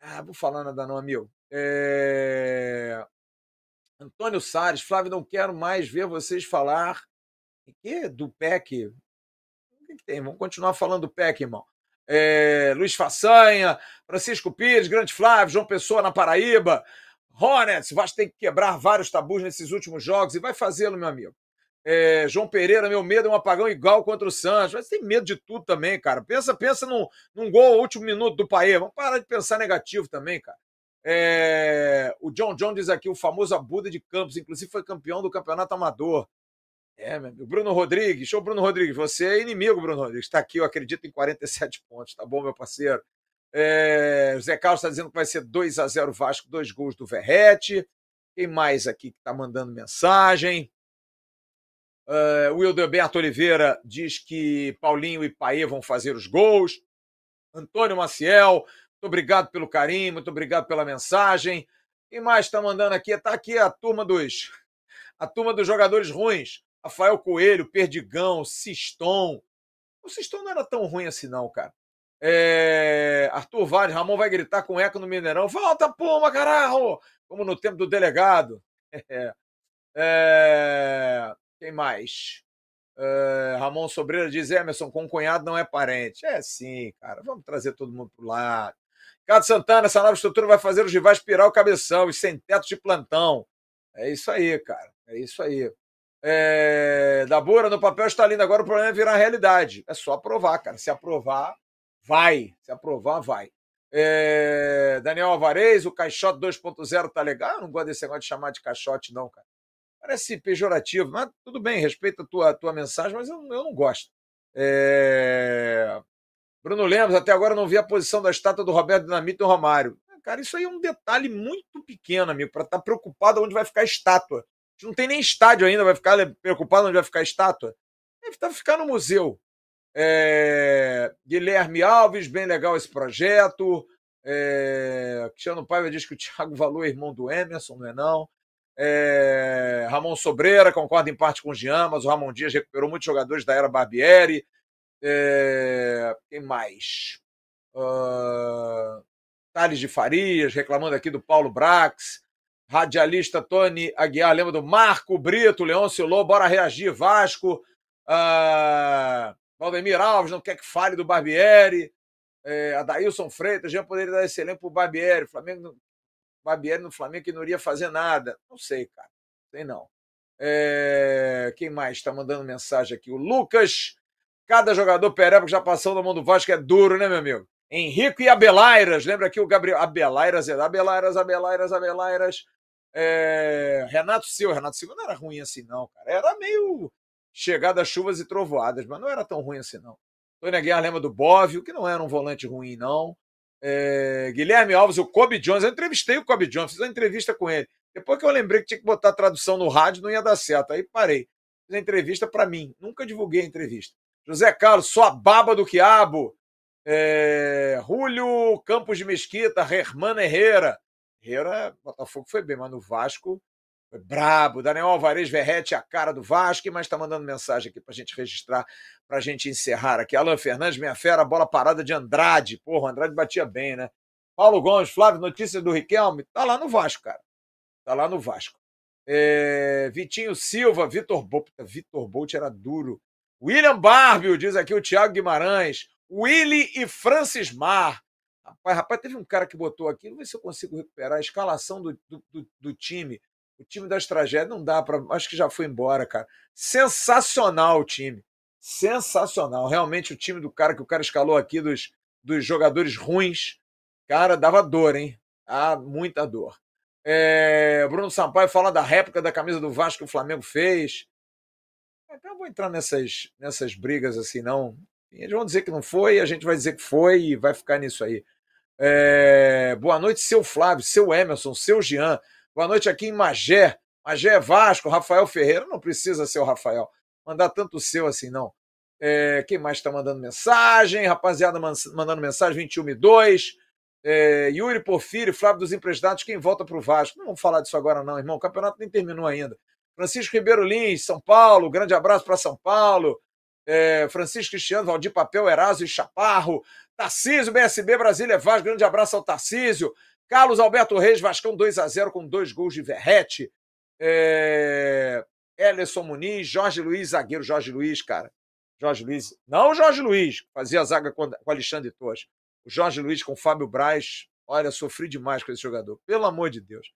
Ah, vou falar nada não, amigo. É... Antônio Salles, Flávio, não quero mais ver vocês falar que? do PEC. O que, tem? Vamos continuar falando do PEC, irmão. É... Luiz Façanha, Francisco Pires, Grande Flávio, João Pessoa na Paraíba. Hornets, vai ter que quebrar vários tabus nesses últimos jogos e vai fazê-lo, meu amigo. É, João Pereira, meu medo é um apagão igual contra o Santos. Mas tem medo de tudo também, cara. Pensa, pensa num, num gol último minuto do Paê. Vamos parar de pensar negativo também, cara. É, o John John diz aqui, o famoso Abuda de Campos, inclusive foi campeão do campeonato amador. É, meu amigo. Bruno Rodrigues, show Bruno Rodrigues, você é inimigo, Bruno Rodrigues. Está aqui, eu acredito, em 47 pontos, tá bom, meu parceiro? É, Zé Carlos está dizendo que vai ser 2 a 0 Vasco, dois gols do Verrete. Quem mais aqui que está mandando mensagem? Uh, o Wilderberto Oliveira diz que Paulinho e Paê vão fazer os gols. Antônio Maciel, muito obrigado pelo carinho, muito obrigado pela mensagem. Quem mais está mandando aqui? Está aqui a turma dos a turma dos jogadores ruins. Rafael Coelho, Perdigão, Siston. O Siston não era tão ruim assim, não, cara. É... Arthur Vale, Ramon vai gritar com eco no Mineirão. Volta, Puma, caralho! Como no tempo do delegado. É... *laughs* É... Quem mais? Uh, Ramon Sobreira diz: Emerson, com cunhado não é parente. É sim, cara. Vamos trazer todo mundo pro lado. Ricardo Santana, essa nova estrutura vai fazer os rivais pirar o cabeção e sem teto de plantão. É isso aí, cara. É isso aí. É... Da Bora, no papel está lindo. Agora o problema é virar realidade. É só aprovar, cara. Se aprovar, vai. Se aprovar, vai. É... Daniel Alvarez, o caixote 2.0 tá legal. Eu não gosto desse negócio de chamar de caixote, não, cara. Parece pejorativo, mas tudo bem, respeito a tua, a tua mensagem, mas eu, eu não gosto. É... Bruno Lemos, até agora não vi a posição da estátua do Roberto Dinamite e do Romário. Cara, isso aí é um detalhe muito pequeno, amigo, para estar tá preocupado onde vai ficar a estátua. Gente não tem nem estádio ainda, vai ficar preocupado onde vai ficar a estátua. Deve estar tá, ficar no museu. É... Guilherme Alves, bem legal esse projeto. É... Cristiano Paiva diz que o Thiago Valor é irmão do Emerson, não é não? É, Ramon Sobreira, concorda em parte com o Jean, mas o Ramon Dias recuperou muitos jogadores da era Barbieri. É, quem mais? Uh, Thales de Farias, reclamando aqui do Paulo Brax. Radialista Tony Aguiar, lembra do Marco Brito, Leôncio Lobo, bora reagir, Vasco. Uh, Valdemir Alves, não quer que fale do Barbieri. É, Adailson Freitas, já poderia dar esse elenco para o Barbieri. Flamengo Barbieri no Flamengo que não iria fazer nada. Não sei, cara. Sei não. É... Quem mais está mandando mensagem aqui? O Lucas. Cada jogador pereba que já passou na mão do Vasco é duro, né, meu amigo? Henrique e Abelairas. Lembra aqui o Gabriel. Abelairas, Abelairas, Abelairas, Abelairas. É... Renato Silva. Renato Silva não era ruim assim, não, cara. Era meio chegada a chuvas e trovoadas, mas não era tão ruim assim, não. Tony Guerra lembra do Bóvio, que não era um volante ruim, não. É, Guilherme Alves, o Kobe Jones. Eu entrevistei o Kobe Jones, fiz uma entrevista com ele. Depois que eu lembrei que tinha que botar tradução no rádio, não ia dar certo. Aí parei. Fiz a entrevista para mim. Nunca divulguei a entrevista. José Carlos, sua baba do quiabo. É, Julio Campos de Mesquita, Hermano Herrera. Herrera, Botafogo foi bem, mas no Vasco foi brabo. Daniel Alvarez Verrete, a cara do Vasco, mas está mandando mensagem aqui para a gente registrar, para a gente encerrar aqui. Alan Fernandes, minha fera, bola parada de Andrade. Porra, Andrade batia bem, né? Paulo Gomes, Flávio, notícia do Riquelme. Tá lá no Vasco, cara. Tá lá no Vasco. É... Vitinho Silva, Vitor Bolt. Vitor Bolt era duro. William Barbio, diz aqui o Thiago Guimarães. Willy e Francis Mar. Rapaz, rapaz, teve um cara que botou aqui, vamos ver se eu consigo recuperar a escalação do, do, do, do time o time das tragédias não dá para. Acho que já foi embora, cara. Sensacional o time. Sensacional. Realmente o time do cara que o cara escalou aqui, dos, dos jogadores ruins, cara, dava dor, hein? Ah, muita dor. É, Bruno Sampaio fala da réplica da camisa do Vasco que o Flamengo fez. Então eu vou entrar nessas, nessas brigas assim, não. Eles vão dizer que não foi, a gente vai dizer que foi e vai ficar nisso aí. É, boa noite, seu Flávio, seu Emerson, seu Jean. Boa noite aqui em Magé. Magé é Vasco, Rafael Ferreira. Não precisa ser o Rafael. Mandar tanto seu assim, não. É, quem mais está mandando mensagem? Rapaziada mandando mensagem, 21 e 2. É, Yuri Porfírio, Flávio dos Emprestados, quem volta para o Vasco? Não vamos falar disso agora, não, irmão. O campeonato nem terminou ainda. Francisco Ribeiro Lins, São Paulo, grande abraço para São Paulo. É, Francisco Cristiano, Valdir Papel, Eraso e Chaparro. Tarcísio, BSB, Brasília Vaz, grande abraço ao Tarcísio. Carlos Alberto Reis, Vascão 2 a 0 com dois gols de Verrete. É... Ellison Muniz, Jorge Luiz, zagueiro Jorge Luiz, cara. Jorge Luiz, não o Jorge Luiz, fazia zaga com, com Alexandre Torres. O Jorge Luiz com Fábio Braz. Olha, sofri demais com esse jogador. Pelo amor de Deus.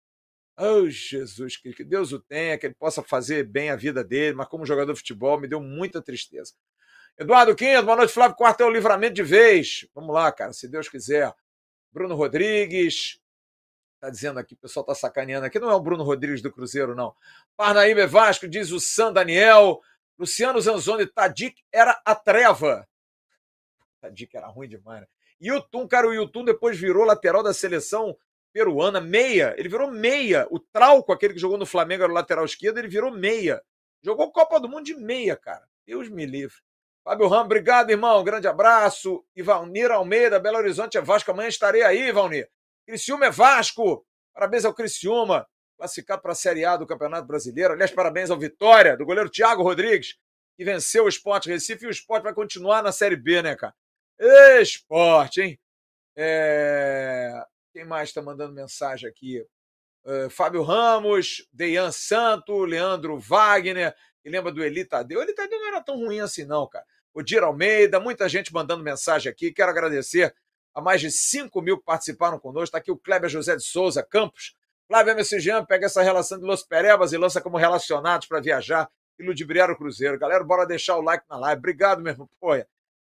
Oh, Jesus, que Deus o tenha, que ele possa fazer bem a vida dele, mas como jogador de futebol me deu muita tristeza. Eduardo Quinto, boa noite, Flávio Quarto é o livramento de vez. Vamos lá, cara, se Deus quiser. Bruno Rodrigues, tá dizendo aqui, o pessoal tá sacaneando aqui, não é o Bruno Rodrigues do Cruzeiro, não. Parnaíba é Vasco, diz o San Daniel. Luciano Zanzoni, Tadic era a treva. Tadic era ruim demais, né? Yutun, cara, o Yutun depois virou lateral da seleção peruana, meia. Ele virou meia. O Trauco, aquele que jogou no Flamengo, era o lateral esquerdo, ele virou meia. Jogou Copa do Mundo de meia, cara. Deus me livre. Fábio Ramos, obrigado, irmão. grande abraço. Ivalnir Almeida, Belo Horizonte é Vasco. Amanhã estarei aí, Ivalnir. Criciúma é Vasco. Parabéns ao Criciúma, classificado para a Série A do Campeonato Brasileiro. Aliás, parabéns ao Vitória, do goleiro Thiago Rodrigues, que venceu o Sport Recife. E o Sport vai continuar na Série B, né, cara? Esporte, hein? É... Quem mais está mandando mensagem aqui? Uh, Fábio Ramos, Deian Santo, Leandro Wagner, que lembra do Eli Tadeu. O Eli Tadeu não era tão ruim assim, não, cara. O Dir Almeida, muita gente mandando mensagem aqui. Quero agradecer a mais de 5 mil que participaram conosco. Está aqui o Kleber José de Souza Campos. Flávio MC pega essa relação de Los Perebas e lança como relacionados para viajar e ludibriar o Cruzeiro. Galera, bora deixar o like na live. Obrigado, irmão. Pô,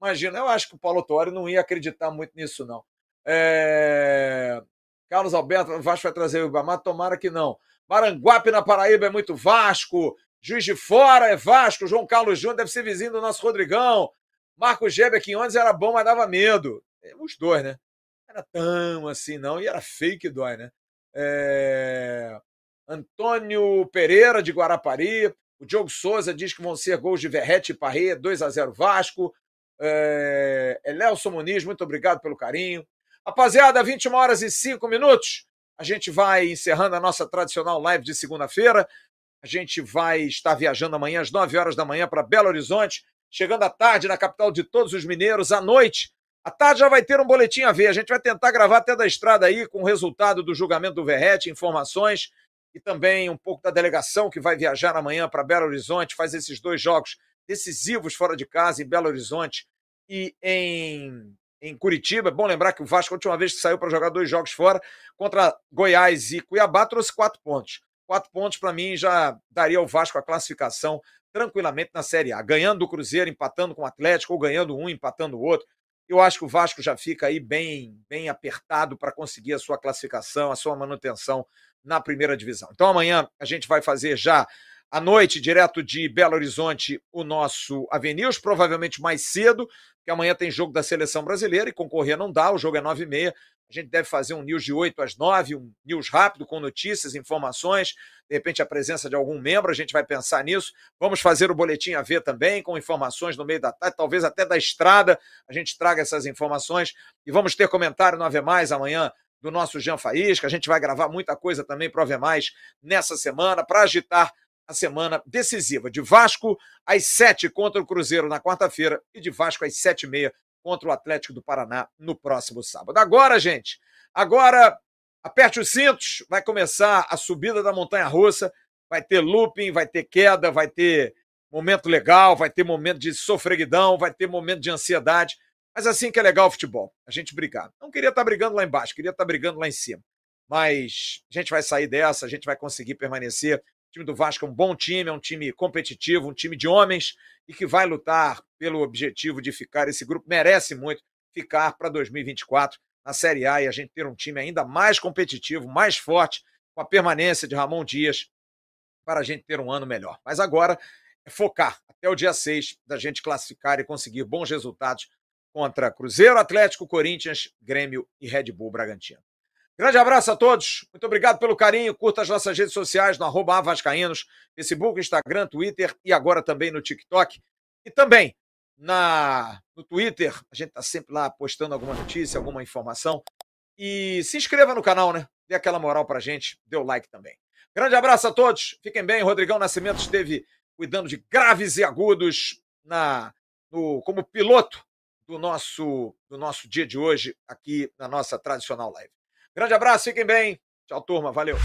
imagina, eu acho que o Paulo Tuori não ia acreditar muito nisso, não. É... Carlos Alberto, Vasco vai trazer o Ibamar? Tomara que não. Maranguape, na Paraíba, é muito Vasco. Juiz de Fora é Vasco. João Carlos Júnior deve ser vizinho do nosso Rodrigão. Marcos Geber, antes era bom, mas dava medo. É, os dois, né? Era tão assim, não. E era feio que dói, né? É... Antônio Pereira, de Guarapari. O Diogo Souza diz que vão ser gols de Verrete e Parreia, 2 a 0 Vasco. É... Elelson Muniz, muito obrigado pelo carinho. Rapaziada, 21 horas e 5 minutos. A gente vai encerrando a nossa tradicional live de segunda-feira. A gente vai estar viajando amanhã às 9 horas da manhã para Belo Horizonte, chegando à tarde na capital de todos os mineiros. À noite, à tarde já vai ter um boletim a ver. A gente vai tentar gravar até da estrada aí com o resultado do julgamento do Verrete, informações e também um pouco da delegação que vai viajar amanhã para Belo Horizonte, faz esses dois jogos decisivos fora de casa em Belo Horizonte e em em Curitiba. É bom lembrar que o Vasco, a última vez que saiu para jogar dois jogos fora, contra Goiás e Cuiabá, trouxe quatro pontos. Quatro pontos, para mim, já daria ao Vasco a classificação tranquilamente na Série A. Ganhando do Cruzeiro, empatando com o Atlético, ou ganhando um, empatando o outro. Eu acho que o Vasco já fica aí bem, bem apertado para conseguir a sua classificação, a sua manutenção na primeira divisão. Então amanhã a gente vai fazer já à noite, direto de Belo Horizonte, o nosso Avenils, provavelmente mais cedo, porque amanhã tem jogo da seleção brasileira e concorrer não dá, o jogo é 9 e meia. A gente deve fazer um news de 8 às 9, um news rápido com notícias, informações, de repente a presença de algum membro, a gente vai pensar nisso. Vamos fazer o boletim a ver também, com informações no meio da tarde, talvez até da estrada, a gente traga essas informações. E vamos ter comentário no Ave Mais amanhã do nosso Jean Faísca. A gente vai gravar muita coisa também para o Ave Mais nessa semana, para agitar a semana decisiva de Vasco às sete contra o Cruzeiro na quarta-feira e de Vasco às sete e meia contra o Atlético do Paraná no próximo sábado. Agora, gente, agora aperte os cintos, vai começar a subida da montanha russa, vai ter looping, vai ter queda, vai ter momento legal, vai ter momento de sofreguidão, vai ter momento de ansiedade. Mas assim que é legal o futebol, a gente brigar. Não queria estar brigando lá embaixo, queria estar brigando lá em cima. Mas a gente vai sair dessa, a gente vai conseguir permanecer o time do Vasco é um bom time, é um time competitivo, um time de homens e que vai lutar pelo objetivo de ficar. Esse grupo merece muito ficar para 2024 na Série A e a gente ter um time ainda mais competitivo, mais forte, com a permanência de Ramon Dias, para a gente ter um ano melhor. Mas agora é focar até o dia 6 da gente classificar e conseguir bons resultados contra Cruzeiro, Atlético, Corinthians, Grêmio e Red Bull Bragantino. Grande abraço a todos. Muito obrigado pelo carinho. Curta as nossas redes sociais no arroba Avascaínos, Facebook, Instagram, Twitter e agora também no TikTok. E também na, no Twitter. A gente está sempre lá postando alguma notícia, alguma informação. E se inscreva no canal, né? Dê aquela moral pra gente. Dê o like também. Grande abraço a todos. Fiquem bem. Rodrigão Nascimento esteve cuidando de graves e agudos na, no, como piloto do nosso, do nosso dia de hoje aqui na nossa tradicional live. Grande abraço, fiquem bem. Tchau, turma. Valeu.